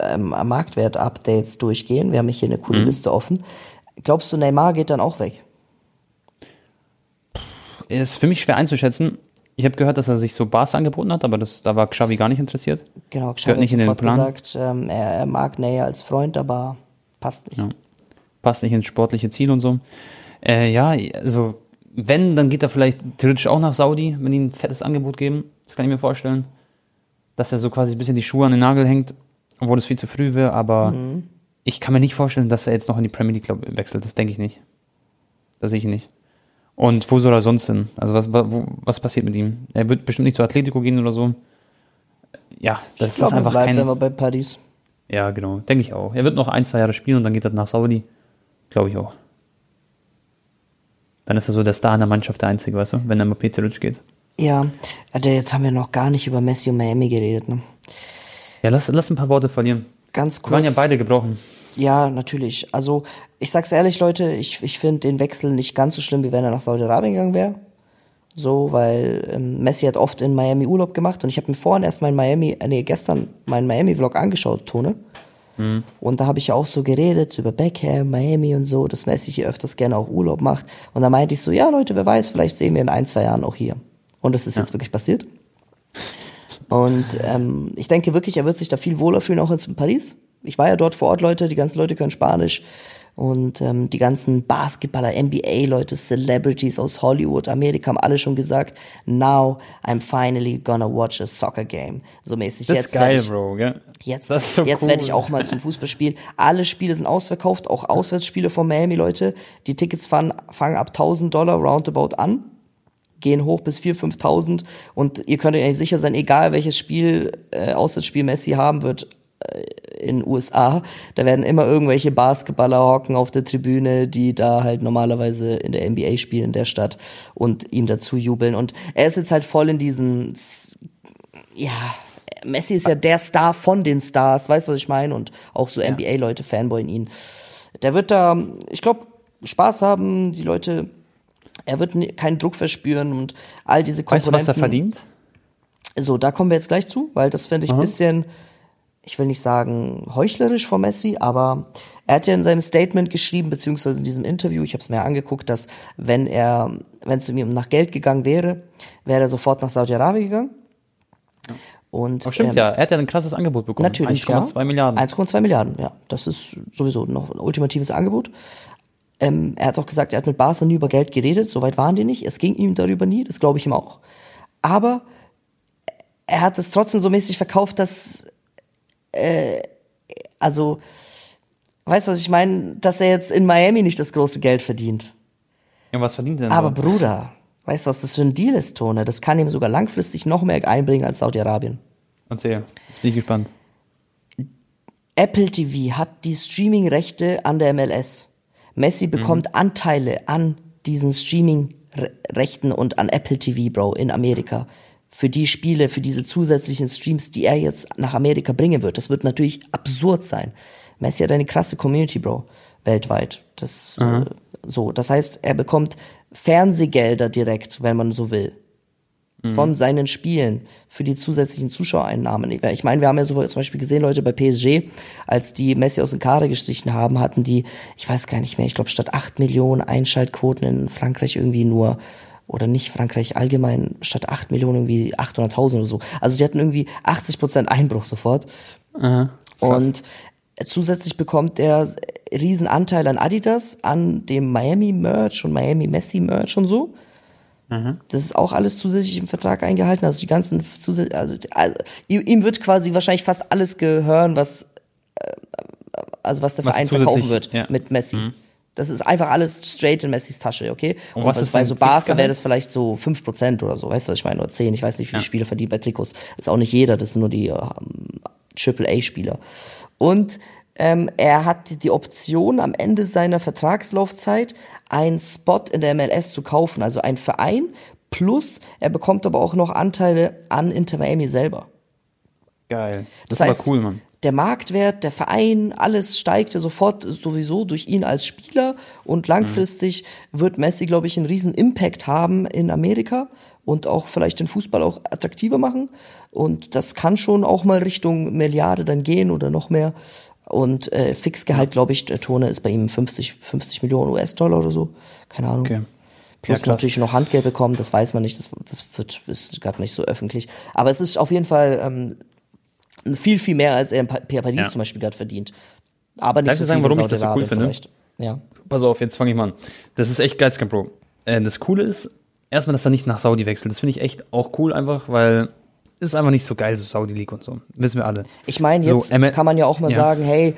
ähm, Marktwert-Updates durchgehen, wir haben hier eine coole Liste offen. Glaubst du, Neymar geht dann auch weg? Ist für mich schwer einzuschätzen. Ich habe gehört, dass er sich so Barca angeboten hat, aber das, da war Xavi gar nicht interessiert. Genau, Gehört Xavi nicht in hat den sofort Plan. gesagt, ähm, er, er mag Neymar als Freund, aber passt nicht. Ja. Passt nicht ins sportliche Ziel und so. Äh, ja, also wenn, dann geht er vielleicht theoretisch auch nach Saudi, wenn die ein fettes Angebot geben. Das kann ich mir vorstellen. Dass er so quasi ein bisschen die Schuhe an den Nagel hängt, obwohl es viel zu früh wäre, aber Mhm. ich kann mir nicht vorstellen, dass er jetzt noch in die Premier League glaub, wechselt. Das denke ich nicht. Das sehe ich nicht. Und wo soll er sonst hin? Also was, wa- wo, was passiert mit ihm? Er wird bestimmt nicht zu Atletico gehen oder so. Ja, das ich ist er einfach bleibt kein... immer bei Paris. Ja, genau. Denke ich auch. Er wird noch ein, zwei Jahre spielen und dann geht er nach Saudi. Glaube ich auch. Dann ist er so der Star in der Mannschaft, der Einzige, weißt du, wenn der Mbappé theoretisch geht. Ja, Alter, jetzt haben wir noch gar nicht über Messi und Miami geredet. Ne? Ja, lass, lass ein paar Worte verlieren. Ganz Wir waren ja kurz. beide gebrochen. Ja, natürlich. Also, ich sag's ehrlich, Leute, ich, ich finde den Wechsel nicht ganz so schlimm, wie wenn er nach Saudi-Arabien gegangen wäre. So, weil ähm, Messi hat oft in Miami Urlaub gemacht und ich habe mir vorhin erst mein Miami, äh, nee, gestern meinen Miami-Vlog angeschaut, Tone. Mhm. Und da habe ich ja auch so geredet über Beckham, Miami und so, dass Messi hier öfters gerne auch Urlaub macht. Und da meinte ich so, ja Leute, wer weiß, vielleicht sehen wir in ein, zwei Jahren auch hier. Und das ist ja. jetzt wirklich passiert. Und ähm, ich denke wirklich, er wird sich da viel wohler fühlen, auch in Paris. Ich war ja dort vor Ort, Leute, die ganzen Leute können Spanisch. Und ähm, die ganzen Basketballer, NBA-Leute, Celebrities aus Hollywood, Amerika haben alle schon gesagt, now I'm finally gonna watch a soccer game. So mäßig. Das jetzt ist geil, ich, Bro, gell? Jetzt, so jetzt cool. werde ich auch mal zum Fußballspiel. Alle Spiele sind ausverkauft, auch Auswärtsspiele von Miami, Leute. Die Tickets fangen, fangen ab 1000 Dollar roundabout an gehen hoch bis 4.000, 5.000 und ihr könnt euch eigentlich sicher sein, egal welches Spiel, äh, Auswärtsspiel Messi haben wird, äh, in USA, da werden immer irgendwelche Basketballer hocken auf der Tribüne, die da halt normalerweise in der NBA spielen in der Stadt und ihm dazu jubeln. Und er ist jetzt halt voll in diesen, ja, Messi ist ja der Star von den Stars, weißt du, was ich meine? Und auch so ja. NBA-Leute fanboyen ihn. Der wird da, ich glaube, Spaß haben, die Leute, er wird keinen Druck verspüren und all diese Komponenten. Weißt du, was er verdient? So, da kommen wir jetzt gleich zu, weil das finde ich ein bisschen ich will nicht sagen heuchlerisch vor Messi, aber er hat ja in seinem Statement geschrieben, beziehungsweise in diesem Interview, ich habe es mir angeguckt, dass wenn er, wenn es ihm nach Geld gegangen wäre, wäre er sofort nach Saudi-Arabien gegangen. Und, oh, stimmt ähm, ja, er hat ja ein krasses Angebot bekommen. Natürlich, 1,2 ja. Milliarden. 1,2 Milliarden, ja. Das ist sowieso noch ein ultimatives Angebot. Ähm, er hat auch gesagt, er hat mit Barca nie über Geld geredet, soweit waren die nicht. Es ging ihm darüber nie, das glaube ich ihm auch. Aber er hat es trotzdem so mäßig verkauft, dass äh, also, weißt du, was ich meine? Dass er jetzt in Miami nicht das große Geld verdient. Ja, was verdient er denn? Aber so? Bruder, weißt du, was das für ein Deal ist, Tone? Das kann ihm sogar langfristig noch mehr einbringen als Saudi-Arabien. Erzähl, jetzt bin ich gespannt. Apple TV hat die Streaming-Rechte an der MLS. Messi bekommt mhm. Anteile an diesen Streaming-Rechten und an Apple TV, Bro, in Amerika für die Spiele, für diese zusätzlichen Streams, die er jetzt nach Amerika bringen wird. Das wird natürlich absurd sein. Messi hat eine krasse Community, Bro, weltweit. Das äh, so, das heißt, er bekommt Fernsehgelder direkt, wenn man so will, mhm. von seinen Spielen für die zusätzlichen Zuschauereinnahmen. Ich meine, wir haben ja so zum Beispiel gesehen, Leute bei PSG, als die Messi aus dem Kader gestrichen haben, hatten die, ich weiß gar nicht mehr, ich glaube statt acht Millionen Einschaltquoten in Frankreich irgendwie nur oder nicht Frankreich allgemein statt 8 Millionen irgendwie 800.000 oder so. Also die hatten irgendwie 80 Prozent Einbruch sofort. Aha, und zusätzlich bekommt er riesen Anteil an Adidas, an dem Miami Merch und Miami Messi Merch und so. Mhm. Das ist auch alles zusätzlich im Vertrag eingehalten. Also die ganzen zusätzlich, also, also ihm wird quasi wahrscheinlich fast alles gehören, was äh, also was der was Verein verkaufen wird ja. mit Messi. Mhm. Das ist einfach alles straight in Messis Tasche, okay? Und, und was ist bei so Barca wäre das vielleicht so 5% oder so, weißt du, was ich meine? Oder 10, ich weiß nicht, wie viele ja. Spieler verdient bei Trikots. Das ist auch nicht jeder, das sind nur die ähm, AAA-Spieler. Und ähm, er hat die Option, am Ende seiner Vertragslaufzeit einen Spot in der MLS zu kaufen, also ein Verein, plus er bekommt aber auch noch Anteile an Inter Miami selber. Geil. Das, das heißt, cool, Mann der Marktwert, der Verein, alles steigt ja sofort sowieso durch ihn als Spieler und langfristig mhm. wird Messi, glaube ich, einen riesen Impact haben in Amerika und auch vielleicht den Fußball auch attraktiver machen und das kann schon auch mal Richtung Milliarde dann gehen oder noch mehr und äh, Fixgehalt, glaube ich, der Tone ist bei ihm 50, 50 Millionen US-Dollar oder so, keine Ahnung. Okay. Plus ja, natürlich noch Handgeld bekommen, das weiß man nicht, das, das wird, ist gerade nicht so öffentlich. Aber es ist auf jeden Fall ähm, viel, viel mehr, als er in Paris ja. zum Beispiel gerade verdient. Aber nicht Darf so viel sagen, warum ich das so cool finde? Vielleicht. Ja. Pass auf, jetzt fange ich mal an. Das ist echt geizkein Bro. Äh, das Coole ist, erstmal, dass er nicht nach Saudi wechselt. Das finde ich echt auch cool, einfach, weil ist einfach nicht so geil, so Saudi League und so. Wissen wir alle. Ich meine, jetzt so, kann man ja auch mal ja. sagen, hey,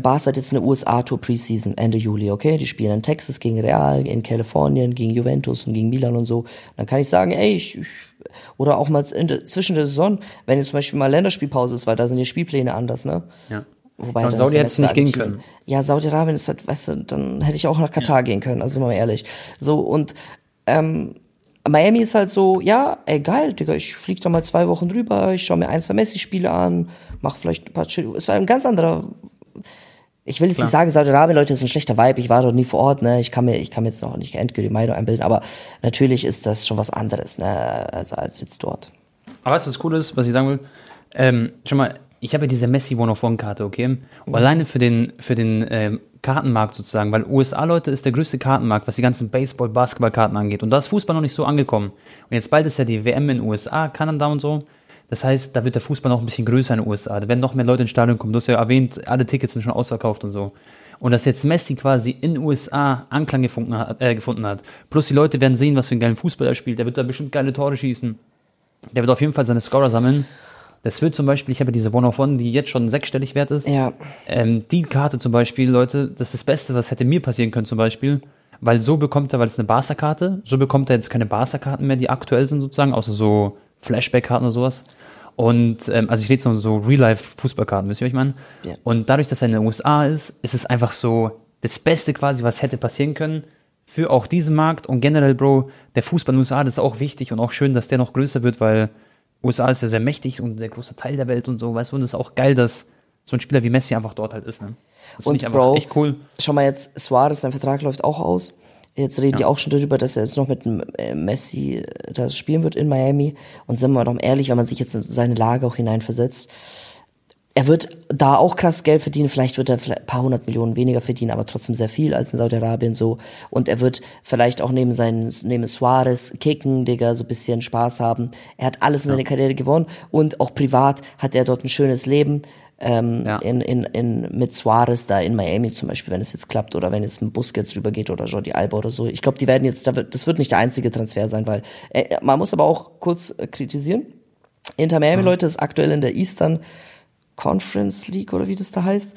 Barca hat jetzt eine USA-Tour Preseason Ende Juli, okay? Die spielen in Texas gegen Real, in Kalifornien gegen Juventus und gegen Milan und so. Dann kann ich sagen, ey, ich, ich oder auch mal der, zwischen der Saison, wenn jetzt zum Beispiel mal Länderspielpause ist, weil da sind die Spielpläne anders, ne? Ja. Wobei ja, und Saudi hättest du nicht gehen können. Ja, Saudi-Arabien ist halt, weißt du, dann hätte ich auch nach Katar ja. gehen können, also sind wir mal ehrlich. So, und ähm, Miami ist halt so, ja, ey geil, Digga, ich flieg da mal zwei Wochen drüber, ich schaue mir ein, zwei Messi-Spiele an, mach vielleicht ein paar Chill, ist ein ganz anderer ich will jetzt Klar. nicht sagen, Saudi-Arabien, Leute, ist ein schlechter Vibe. Ich war dort nie vor Ort, ne? Ich kann mir, ich kann mir jetzt noch nicht endgültig Meinung einbilden, aber natürlich ist das schon was anderes, ne? Also als jetzt dort. Aber was das Coole ist, was ich sagen will, ähm, schon mal, ich habe ja diese Messi One-of-One-Karte, okay? Und mhm. alleine für den, für den ähm, Kartenmarkt sozusagen, weil USA-Leute ist der größte Kartenmarkt, was die ganzen Baseball-, Basketball-Karten angeht. Und da ist Fußball noch nicht so angekommen. Und jetzt bald ist ja die WM in USA, Kanada und so. Das heißt, da wird der Fußball noch ein bisschen größer in den USA. Da werden noch mehr Leute ins Stadion kommen. Du hast ja erwähnt, alle Tickets sind schon ausverkauft und so. Und dass jetzt Messi quasi in USA Anklang gefunden hat, äh, gefunden hat. Plus die Leute werden sehen, was für einen geilen Fußball er spielt. Der wird da bestimmt geile Tore schießen. Der wird auf jeden Fall seine Scorer sammeln. Das wird zum Beispiel, ich habe diese One-of-One, die jetzt schon sechsstellig wert ist. Ja. Ähm, die Karte zum Beispiel, Leute, das ist das Beste, was hätte mir passieren können zum Beispiel. Weil so bekommt er, weil es eine Barca-Karte, so bekommt er jetzt keine Barca-Karten mehr, die aktuell sind sozusagen, außer so Flashback-Karten oder sowas. Und ähm, also ich lese so, so Real-Life-Fußballkarten, wisst ihr, was ich meine? Ja. Und dadurch, dass er in den USA ist, ist es einfach so das Beste quasi, was hätte passieren können für auch diesen Markt und generell, Bro, der Fußball in den USA, das ist auch wichtig und auch schön, dass der noch größer wird, weil USA ist ja sehr mächtig und sehr großer Teil der Welt und so, weißt du, und es ist auch geil, dass so ein Spieler wie Messi einfach dort halt ist, ne? Das und ich einfach Bro, echt cool. Schau mal jetzt, Suarez, sein Vertrag läuft auch aus. Jetzt reden ja. die auch schon darüber, dass er jetzt noch mit äh, Messi äh, das spielen wird in Miami. Und sind wir doch ehrlich, wenn man sich jetzt in seine Lage auch hineinversetzt, er wird da auch krass Geld verdienen. Vielleicht wird er ein paar hundert Millionen weniger verdienen, aber trotzdem sehr viel als in Saudi-Arabien so. Und er wird vielleicht auch neben seinen, neben Suarez kicken, Digga, so ein bisschen Spaß haben. Er hat alles in ja. seiner Karriere gewonnen und auch privat hat er dort ein schönes Leben. Ähm, ja. in, in, in, mit Suarez da in Miami zum Beispiel, wenn es jetzt klappt oder wenn jetzt ein Bus jetzt rüber geht oder Jordi Alba oder so. Ich glaube, die werden jetzt, das wird nicht der einzige Transfer sein, weil äh, man muss aber auch kurz äh, kritisieren. Inter Miami, mhm. Leute, ist aktuell in der Eastern Conference League oder wie das da heißt.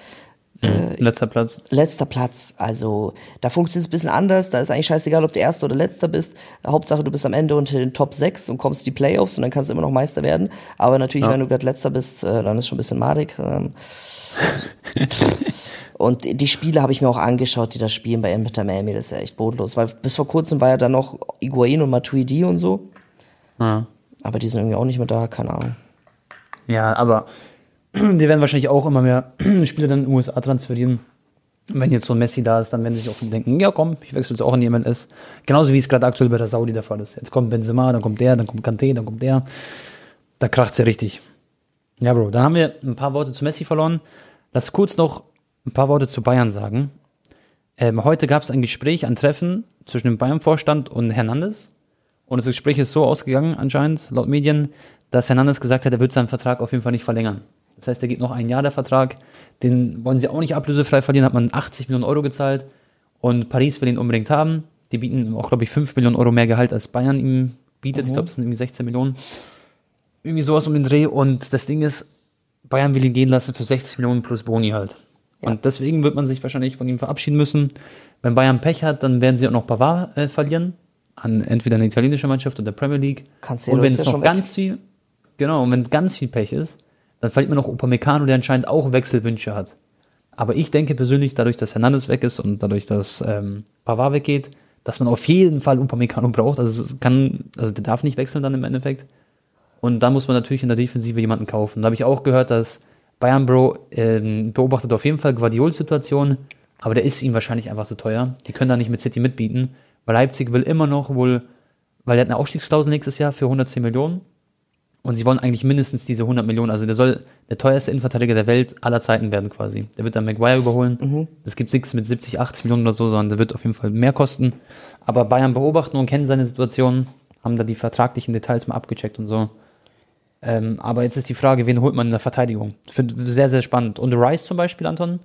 Mhm. Äh, letzter Platz. Letzter Platz. Also da funktioniert es ein bisschen anders. Da ist eigentlich scheißegal, ob du Erster oder Letzter bist. Hauptsache, du bist am Ende unter den Top 6 und kommst in die Playoffs und dann kannst du immer noch Meister werden. Aber natürlich, ja. wenn du gerade Letzter bist, äh, dann ist schon ein bisschen madig. Ähm, und die Spiele habe ich mir auch angeschaut, die da spielen bei Inter Miami. Das ist ja echt bodenlos. Weil bis vor kurzem war ja dann noch Iguain und Matuidi und so. Ja. Aber die sind irgendwie auch nicht mehr da, keine Ahnung. Ja, aber die werden wahrscheinlich auch immer mehr Spieler dann in den USA transferieren. Wenn jetzt so ein Messi da ist, dann werden sich auch denken, ja komm, ich wechsle jetzt auch in die MLS. Genauso wie es gerade aktuell bei der Saudi der Fall ist. Jetzt kommt Benzema, dann kommt der, dann kommt Kanté, dann kommt der. Da kracht's ja richtig. Ja, Bro, dann haben wir ein paar Worte zu Messi verloren. Lass kurz noch ein paar Worte zu Bayern sagen. Ähm, heute gab es ein Gespräch, ein Treffen zwischen dem Bayern-Vorstand und Hernandez. Und das Gespräch ist so ausgegangen, anscheinend, laut Medien, dass Hernandez gesagt hat, er wird seinen Vertrag auf jeden Fall nicht verlängern. Das heißt, der geht noch ein Jahr der Vertrag. Den wollen sie auch nicht ablösefrei verlieren, hat man 80 Millionen Euro gezahlt. Und Paris will ihn unbedingt haben. Die bieten auch, glaube ich, 5 Millionen Euro mehr Gehalt als Bayern ihm bietet. Mhm. Ich glaube, das sind irgendwie 16 Millionen. Irgendwie sowas um den Dreh. Und das Ding ist, Bayern will ihn gehen lassen für 60 Millionen plus Boni halt. Ja. Und deswegen wird man sich wahrscheinlich von ihm verabschieden müssen. Wenn Bayern Pech hat, dann werden sie auch noch Pavard äh, verlieren. An entweder eine italienische Mannschaft oder Premier League. Cancelo und wenn es noch ganz weg. viel, genau, und wenn ganz viel Pech ist, dann verliert man noch Upamecano, der anscheinend auch Wechselwünsche hat. Aber ich denke persönlich, dadurch, dass Hernandez weg ist und dadurch, dass ähm, Pavard weggeht, dass man auf jeden Fall Upamecano braucht. Also kann, also der darf nicht wechseln dann im Endeffekt. Und dann muss man natürlich in der Defensive jemanden kaufen. Da habe ich auch gehört, dass Bayern Bro ähm, beobachtet auf jeden Fall Guardiol-Situation, aber der ist ihm wahrscheinlich einfach zu teuer. Die können da nicht mit City mitbieten, weil Leipzig will immer noch wohl, weil er hat eine Ausstiegsklausel nächstes Jahr für 110 Millionen und sie wollen eigentlich mindestens diese 100 Millionen. Also der soll der teuerste Innenverteidiger der Welt aller Zeiten werden quasi. Der wird dann Maguire überholen. Mhm. Das gibt nichts mit 70, 80 Millionen oder so, sondern der wird auf jeden Fall mehr kosten. Aber Bayern beobachten und kennen seine Situation, haben da die vertraglichen Details mal abgecheckt und so. Ähm, aber jetzt ist die Frage, wen holt man in der Verteidigung? Finde sehr, sehr spannend. Und Rice zum Beispiel, Anton,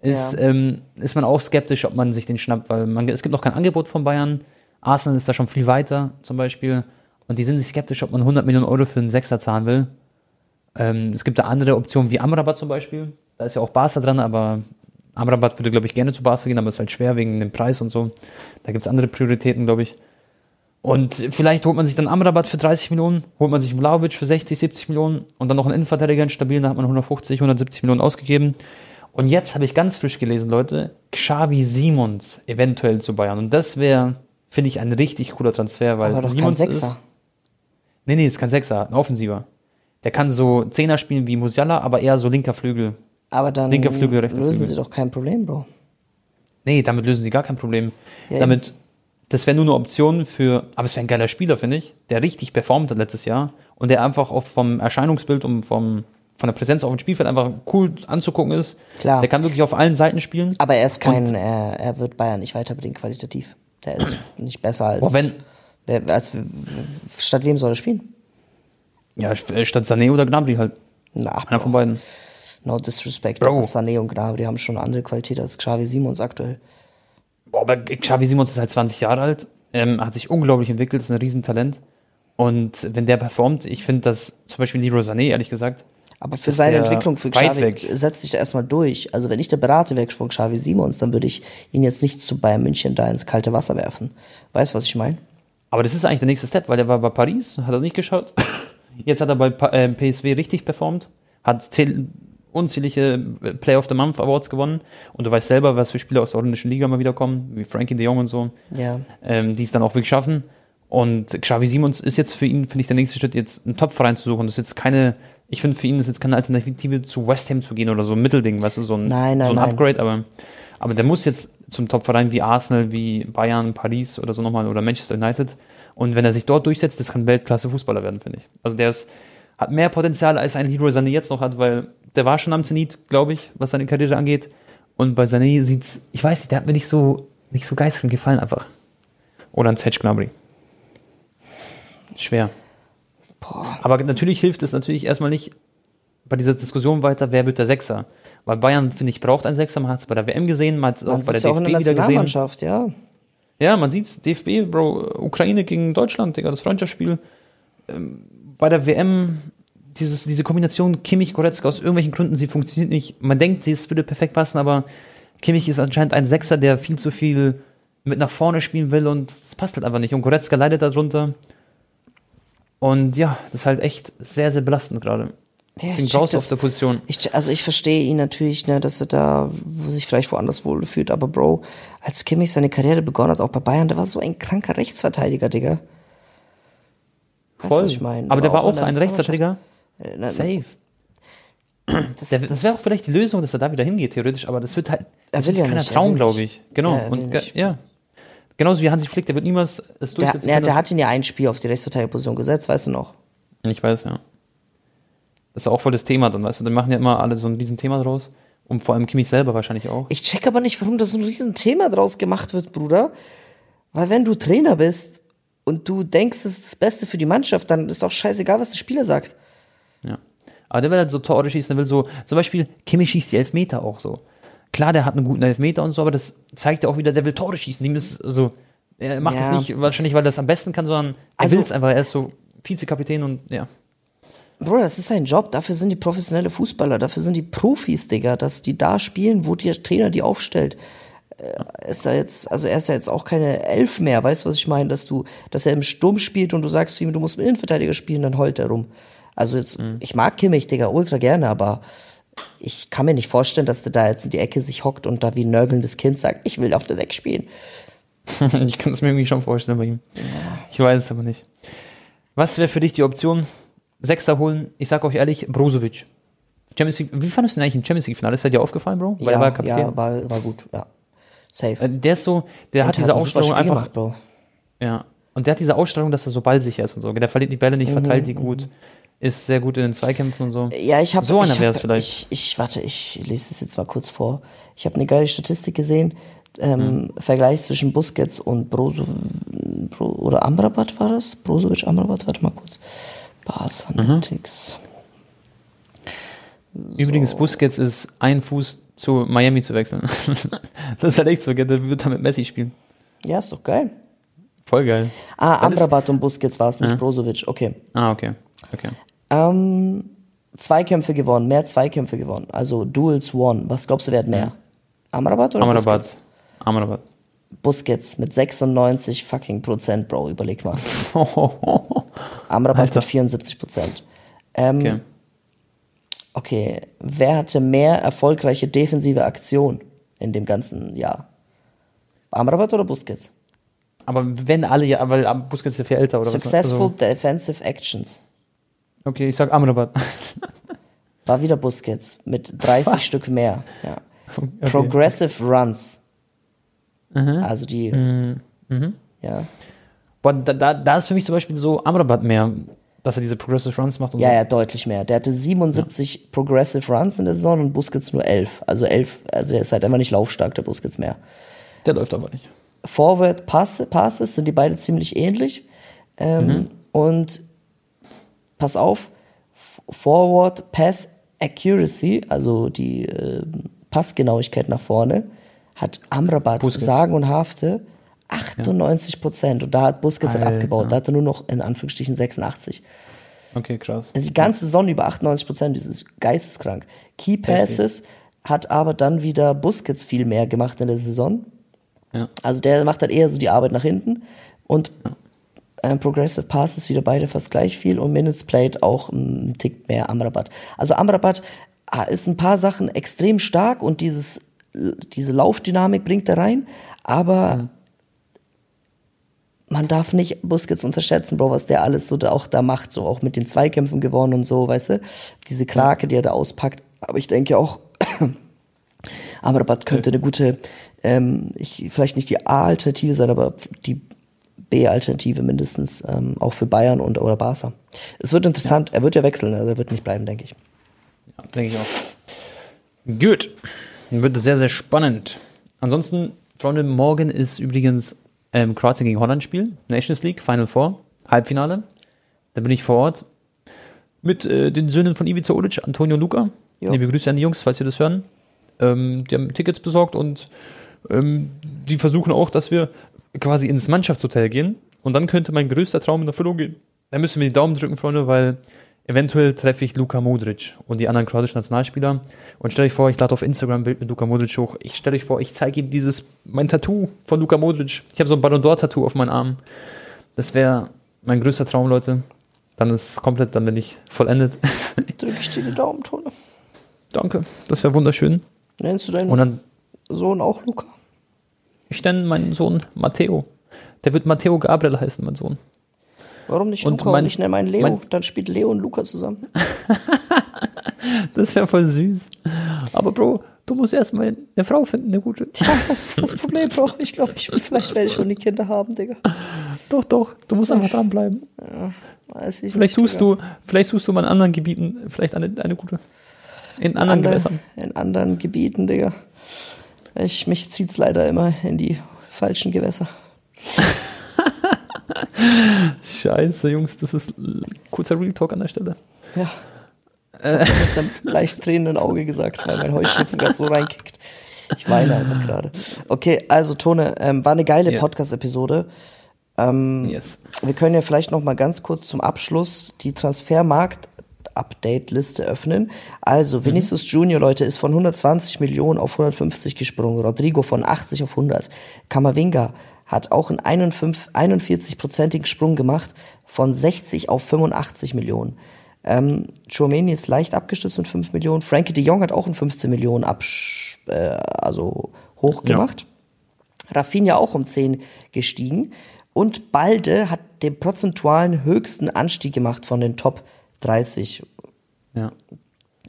ist, ja. ähm, ist man auch skeptisch, ob man sich den schnappt, weil man, es gibt noch kein Angebot von Bayern. Arsenal ist da schon viel weiter zum Beispiel. Und die sind sich skeptisch, ob man 100 Millionen Euro für einen Sechser zahlen will. Ähm, es gibt da andere Optionen wie Amrabat zum Beispiel. Da ist ja auch Barca dran, aber Amrabat würde, glaube ich, gerne zu Barca gehen, aber ist halt schwer wegen dem Preis und so. Da gibt es andere Prioritäten, glaube ich. Und vielleicht holt man sich dann Amrabat für 30 Millionen, holt man sich Vlaovic für 60, 70 Millionen und dann noch einen Innenverteidiger, einen stabilen, da hat man 150, 170 Millionen ausgegeben. Und jetzt habe ich ganz frisch gelesen, Leute, Xavi Simons eventuell zu Bayern. Und das wäre, finde ich, ein richtig cooler Transfer, weil aber doch Simons kein Sechser. ist Nee, nee, ist kein Sechser, ein Offensiver. Der kann so Zehner spielen wie Musiala, aber eher so linker Flügel. Aber dann linker Flügel, rechter lösen Flügel. sie doch kein Problem, Bro. Nee, damit lösen sie gar kein Problem. Ja, damit, das wäre nur eine Option für, aber es wäre ein geiler Spieler, finde ich, der richtig performt hat letztes Jahr und der einfach auch vom Erscheinungsbild und vom, von der Präsenz auf dem Spielfeld einfach cool anzugucken ist. Klar. Der kann wirklich auf allen Seiten spielen. Aber er ist kein, er, er wird Bayern nicht weiterbringen qualitativ. Der ist nicht besser als. Boah, wenn- wer, als statt wem soll er spielen? Ja, statt Sané oder Gnabry halt. Na, Einer von beiden. no disrespect. Bro. Sané und Gnabry haben schon eine andere Qualität als Xavi Simons aktuell. Boah, aber Xavi Simons ist halt 20 Jahre alt, ähm, hat sich unglaublich entwickelt, ist ein Riesentalent. Und wenn der performt, ich finde das zum Beispiel Leroy Sané, ehrlich gesagt, Aber für seine Entwicklung für Xavi setzt sich da erstmal durch. Also wenn ich der Berater wäre von Xavi Simons, dann würde ich ihn jetzt nicht zu Bayern München da ins kalte Wasser werfen. Weißt du, was ich meine? Aber das ist eigentlich der nächste Step, weil der war bei Paris, hat er nicht geschaut. Jetzt hat er bei Pa- äh, PSW richtig performt, hat zähl unzählige äh, Player of the Month Awards gewonnen. Und du weißt selber, was für Spieler aus der holländischen Liga mal wieder kommen, wie Frankie de Jong und so. Ja. ähm, die es dann auch wirklich schaffen. Und Xavi Simons ist jetzt für ihn, finde ich, der nächste Schritt, jetzt einen Topverein zu suchen. Das ist jetzt keine, ich finde für ihn ist jetzt keine Alternative zu West Ham zu gehen oder so ein Mittelding, weißt du, so ein, Nein, nein, so ein. Upgrade, aber, aber der muss jetzt zum Topverein wie Arsenal, wie Bayern, Paris oder so nochmal oder Manchester United. Und wenn er sich dort durchsetzt, das kann Weltklasse-Fußballer werden, finde ich. Also der ist, hat mehr Potenzial, als ein Leroy Sané jetzt noch hat, weil der war schon am Zenit, glaube ich, was seine Karriere angeht. Und bei Sané sieht's, ich weiß nicht, der hat mir nicht so, nicht so geistig gefallen einfach. Oder ein Sedge Gnabry. Schwer. Boah. Aber natürlich hilft es natürlich erstmal nicht bei dieser Diskussion weiter, wer wird der Sechser. Weil Bayern, finde ich, braucht einen Sechser. Man hat es bei der WM gesehen, man hat es auch bei der ja auch in DFB der wieder gesehen. Nationalmannschaft, ja. Ja, man sieht's, DFB, Bro, Ukraine gegen Deutschland, Digga, das Freundschaftsspiel. Ähm, bei der WM, dieses, diese Kombination Kimmich-Goretzka, aus irgendwelchen Gründen, sie funktioniert nicht. Man denkt, es würde perfekt passen, aber Kimmich ist anscheinend ein Sechser, der viel zu viel mit nach vorne spielen will und es passt halt einfach nicht. Und Goretzka leidet darunter. Und ja, das ist halt echt sehr, sehr belastend gerade. Ja, Deswegen du das. auf der Position. Ich, also ich verstehe ihn natürlich, ne, dass er da wo sich vielleicht woanders wohl fühlt, aber Bro, als Kimmich seine Karriere begonnen hat, auch bei Bayern, der war so ein kranker Rechtsverteidiger, Digga. Weißt du, was ich meine? Aber der war auch der ein Rechtsverteidiger. Äh, na, Safe. Das, Der, das, das wäre auch vielleicht die Lösung, dass er da wieder hingeht, theoretisch, aber das wird halt Er das ist ja keiner nicht, er Traum, glaube ich. Genau. Ja, und nicht. ja. Genauso wie Hansi Flick, der wird niemals es der, durchsetzen ja, können, der hat ihn ja ein Spiel auf die Rechtsverteidigerposition gesetzt, weißt du noch? Ich weiß, ja. Das ist auch voll das Thema dann, weißt du, dann machen ja immer alle so ein Riesenthema draus. Und vor allem Kimmich selber wahrscheinlich auch. Ich check aber nicht, warum da so ein Riesenthema draus gemacht wird, Bruder. Weil wenn du Trainer bist und du denkst, es ist das Beste für die Mannschaft, dann ist doch scheißegal, was der Spieler sagt. Ja. Aber der will halt so Tore schießen, der will so, zum Beispiel, Kimmich schießt die Elfmeter auch so. Klar, der hat einen guten Elfmeter und so, aber das zeigt ja auch wieder, der will Tore schießen. Dem ist so, er macht es Ja. nicht wahrscheinlich, weil er das am besten kann, sondern er Also- will es einfach. Er ist so Vizekapitän und ja. Bruder, das ist sein Job, dafür sind die professionelle Fußballer, dafür sind die Profis, Digga, dass die da spielen, wo der Trainer die aufstellt. Äh, Ist er jetzt, also er ist ja jetzt auch keine Elf mehr, weißt du, was ich meine? Dass du, dass er im Sturm spielt und du sagst zu ihm, du musst mit Innenverteidiger spielen, dann heult er rum. Also jetzt, ich mag Kimmich, Digga, ultra gerne, aber ich kann mir nicht vorstellen, dass der da jetzt in die Ecke sich hockt und da wie ein nörgelndes Kind sagt, ich will auf der Sechs spielen. ich kann es mir irgendwie schon vorstellen bei ihm. Ich weiß es aber nicht. Was wäre für dich die Option? Sechster holen, ich sag euch ehrlich, Brozovic. Champions League, wie fandest du den eigentlich im Champions League-Finale? Ist er dir aufgefallen, Bro? Weil ja, er war Kapitän. ja, war, war gut, ja. Safe. Äh, Der ist so, der hat Und diese ein super Ausstrahlung einfach. gemacht, Bro. Ja. Und der hat diese Ausstrahlung, dass er so ballsicher ist und so. Der verliert die Bälle nicht, verteilt die gut, ist sehr gut in den Zweikämpfen und so. Ja, ich habe So einer wär's hab- vielleicht. Ich, ich warte, ich lese es jetzt mal kurz vor. Ich habe eine geile Statistik gesehen. Ähm, Vergleich zwischen Busquets und Brozo Bro, oder Amrabat war das? Brozovic, Amrabat, warte mal kurz. Bars Analytics. Übrigens, Busquets ist ein Fuß zu Miami zu wechseln. das ist halt echt so, der wird da mit Messi spielen. Ja, ist doch geil. Voll geil. Ah, Dann Amrabat und Busquets war es, nicht Ja. Brozovic. Okay. Ah, okay. Okay. Ähm, Zweikämpfe gewonnen, mehr Zweikämpfe gewonnen. Also Duels won. Was glaubst du, wer hat mehr? Amrabat oder Busquets? Amrabat. Amrabat. Busquets mit 96 fucking Prozent, Bro, überleg mal. Amrabat Alter. mit 74 Prozent. Ähm, Okay. okay, wer hatte mehr erfolgreiche defensive Aktionen in dem ganzen Jahr? Amrabat oder Busquets? Aber wenn alle, ja, weil Busquets ist ja viel älter, oder Successful was? defensive actions. Okay, ich sag Amrabat. War wieder Busquets mit 30 Stück mehr. Ja. Okay. Progressive Runs. Mhm. Also die, ja. Boah, da, da, da ist für mich zum Beispiel so Amrabat mehr. Dass er diese Progressive Runs macht und Ja, so. ja, deutlich mehr. Der hatte 77 Progressive Runs in der Saison und Busquets nur 11. Also 11, also er ist halt einfach nicht laufstark, der Busquets mehr. Der läuft aber nicht. Forward Pass, Passes sind die beide ziemlich ähnlich. Ähm, Mhm. Und pass auf, Forward Pass Accuracy, also die ähm, Passgenauigkeit nach vorne, hat Amrabat Busquets. sagen und hafte 98 Prozent. Und da hat Busquets halt abgebaut. Da hat er nur noch in Anführungsstrichen 86. Okay, krass. Also die ganze Saison über 98 Prozent, das ist geisteskrank. Key Passes hat aber dann wieder Busquets viel mehr gemacht in der Saison. Ja. Also der macht dann eher so die Arbeit nach hinten und ähm, Progressive Passes wieder beide fast gleich viel und Minutes Played auch ein Tick mehr Amrabat. Also Amrabat ah, ist ein paar Sachen extrem stark und dieses, diese Laufdynamik bringt er rein, aber man darf nicht Busquets unterschätzen, Bro, was der alles so da auch da macht, so auch mit den Zweikämpfen gewonnen und so, weißt du, diese Krake, die er da auspackt. Aber ich denke auch, Amrabat könnte eine gute, ähm, ich, vielleicht nicht die A-Alternative sein, aber die B-Alternative mindestens ähm, auch für Bayern und oder Barca. Es wird interessant. Er wird ja wechseln, also er wird nicht bleiben, denke ich. Ja, denke ich auch. Gut. Dann wird es sehr, sehr spannend. Ansonsten, Freunde, morgen ist übrigens ähm, Kroatien gegen Holland Spiel. Nations League, Final Four, Halbfinale. Da bin ich vor Ort. Mit äh, den Söhnen von Ivica Olic, Antonio Luca. Jo. Liebe Grüße an die Jungs, falls ihr das hören. Ähm, die haben Tickets besorgt und ähm, die versuchen auch, dass wir quasi ins Mannschaftshotel gehen. Und dann könnte mein größter Traum in Erfüllung gehen. Da müssen wir die Daumen drücken, Freunde, weil eventuell treffe ich Luka Modric und die anderen kroatischen Nationalspieler. Und stell euch vor, ich lade auf Instagram ein Bild mit Luka Modric hoch. Ich stelle euch vor, ich zeige ihm dieses, mein Tattoo von Luka Modric. Ich habe so ein Ballon d'Or-Tattoo auf meinen Arm. Das wäre mein größter Traum, Leute. Dann ist komplett, dann bin ich vollendet. Drücke ich dir die Daumen, Tone. Danke, das wäre wunderschön. Nennst du deinen Und dann, Sohn auch Luca? ich nenne meinen Sohn Matteo. Der wird Matteo Gabriel heißen, mein Sohn. Warum nicht Und Luca mein- und ich nenne meinen Leo? mein- Dann spielt Leo und Luca zusammen. Das wäre voll süß. Aber Bro, du musst erstmal eine Frau finden, eine gute. Tja, das ist das Problem, Bro. Ich glaube, ich, vielleicht werde ich schon die Kinder haben, Digga. Doch, doch, du musst einfach dranbleiben. Weiß ich Vielleicht nicht, suchst Digga. du, vielleicht suchst du mal in anderen Gebieten vielleicht eine, eine gute. In anderen Ander- Gewässern. In anderen Gebieten, Digga. Ich, mich zieht's leider immer in die falschen Gewässer. Scheiße, Jungs, das ist kurzer Real Talk an der Stelle. Ja. Äh. Mit einem leicht tränenden Auge gesagt, weil mein Heuschnupfen gerade so reinkickt. Ich weine einfach gerade. Okay, also Tone, ähm, war eine geile Ja. Podcast-Episode. Ähm, Yes. Wir können ja vielleicht noch mal ganz kurz zum Abschluss die Transfermarkt-Update-Liste öffnen. Also Vinicius Junior, Leute, ist von 120 Millionen auf 150 gesprungen. Rodrigo von 80 auf 100. Kamavinga hat auch einen 41-prozentigen Sprung gemacht von 60 auf 85 Millionen. Ähm, Chouameni ist leicht abgestützt mit 5 Millionen. Frankie de Jong hat auch einen 15 Millionen absch äh, also hoch Ja. gemacht. Rafinha auch um 10 gestiegen. Und Balde hat den prozentualen höchsten Anstieg gemacht von den Top 30. Ja.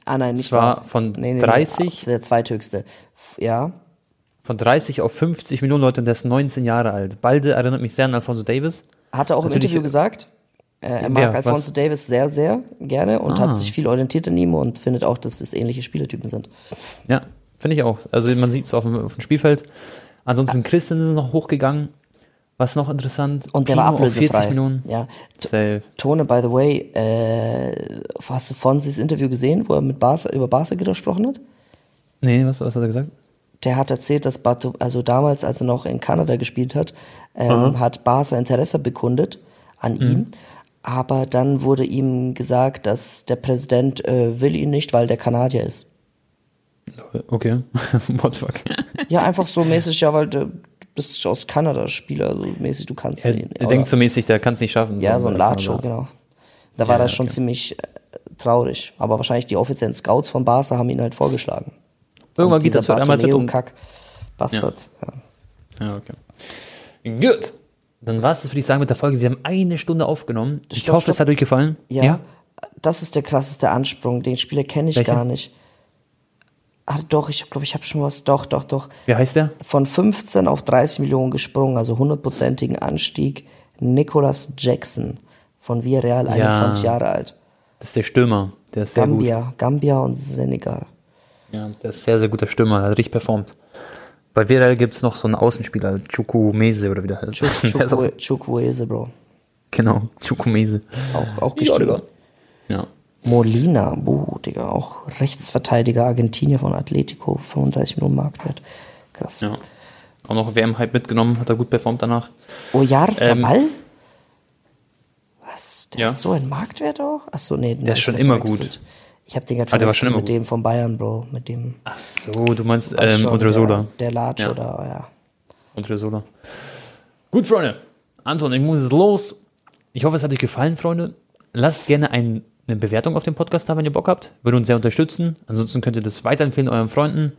Ah nein, nicht Es war von 30? der zweithöchste. Ja. Von 30 auf 50 Millionen Leute und der ist 19 Jahre alt. Balde erinnert mich sehr an Alfonso Davis. Hat er auch im Natürlich- Interview gesagt. Äh, er mag Alfonso Was? Davis sehr, sehr gerne und Ah. hat sich viel orientiert an ihm und findet auch, dass das ähnliche Spielertypen sind. Ja, finde ich auch. Also man sieht es auf dem, auf dem Spielfeld. Ansonsten Christensen ist noch hochgegangen. Was noch interessant? Und der war Pino auf ablösefrei. 40 Millionen. Ja. Safe. Tone, by the way, äh, hast du Fonsis Interview gesehen, wo er mit Barca, über Barca gesprochen hat? Nee, was, was hat er gesagt? Der hat erzählt, dass Bato, also damals, als er noch in Kanada gespielt hat, ähm, hat Barca Interesse bekundet an ihm. Aber dann wurde ihm gesagt, dass der Präsident äh, will ihn nicht, weil der Kanadier ist. Okay. What the fuck? Ja, einfach so mäßig, ja, weil du bist aus Kanada Spieler, so mäßig, du kannst Er, ihn. er denkt so mäßig, der kann es nicht schaffen. Ja, so ein weil- Latscho, genau. Da war Ja, das schon okay. ziemlich äh, traurig. Aber wahrscheinlich die offiziellen Scouts von Barca haben ihn halt vorgeschlagen. Irgendwann geht zu Real Madrid und... Bartomeu-Kack, Bastard. Ja. Ja, okay. Gut. Dann war es das, würde ich sagen, mit der Folge. Wir haben eine Stunde aufgenommen. Ich Stopp, hoffe, es stopp. hat euch gefallen. Ja, das ist der krasseste Ansprung. Den Spieler kenne ich Welcher? gar nicht. Ah, doch, ich glaube, ich habe schon was. Doch, doch, doch. Wie heißt der? Von 15 auf 30 Millionen gesprungen, also hundertprozentigen Anstieg. Nicholas Jackson von Villarreal, 21 Jahre alt. Das ist der Stürmer. Der ist sehr gut. Gambia, Gambia und Senegal. Ja, der ist sehr, sehr guter Stürmer. Der hat richtig performt. Bei Villarreal gibt es noch so einen Außenspieler, Chukwumese oder wie der heißt. Der ist auch, Chukwu- Chukwueze, Bro. genau, Chukwumese. Auch, auch gestiegen. Ja. Molina, buh, Digga, auch Rechtsverteidiger Argentinier von Atletico, 35 Millionen Marktwert. Krass. ja. Auch noch WM-Hype mitgenommen, hat er gut performt danach. Oyarzabal? Was? Der Ja. hat so einen Marktwert auch? Achso, nee. Der ist schon immer verwechselt. Ich hab den gerade Ah, schon mit gut. dem von Bayern, Bro. Mit dem Ach so, du meinst ähm, Odriozola. Der, der Latsch Ja. oder, ja. Odriozola. Gut, Freunde. Anton, ich muss jetzt los. Ich hoffe, es hat euch gefallen, Freunde. Lasst gerne ein, eine Bewertung auf dem Podcast da, wenn ihr Bock habt. Würde uns sehr unterstützen. Ansonsten könnt ihr das weiterempfehlen euren Freunden.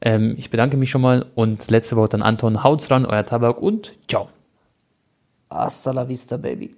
Ähm, ich bedanke mich schon mal und letzte Wort an Anton. Haut's ran, euer Tabak und ciao. Hasta la vista, baby.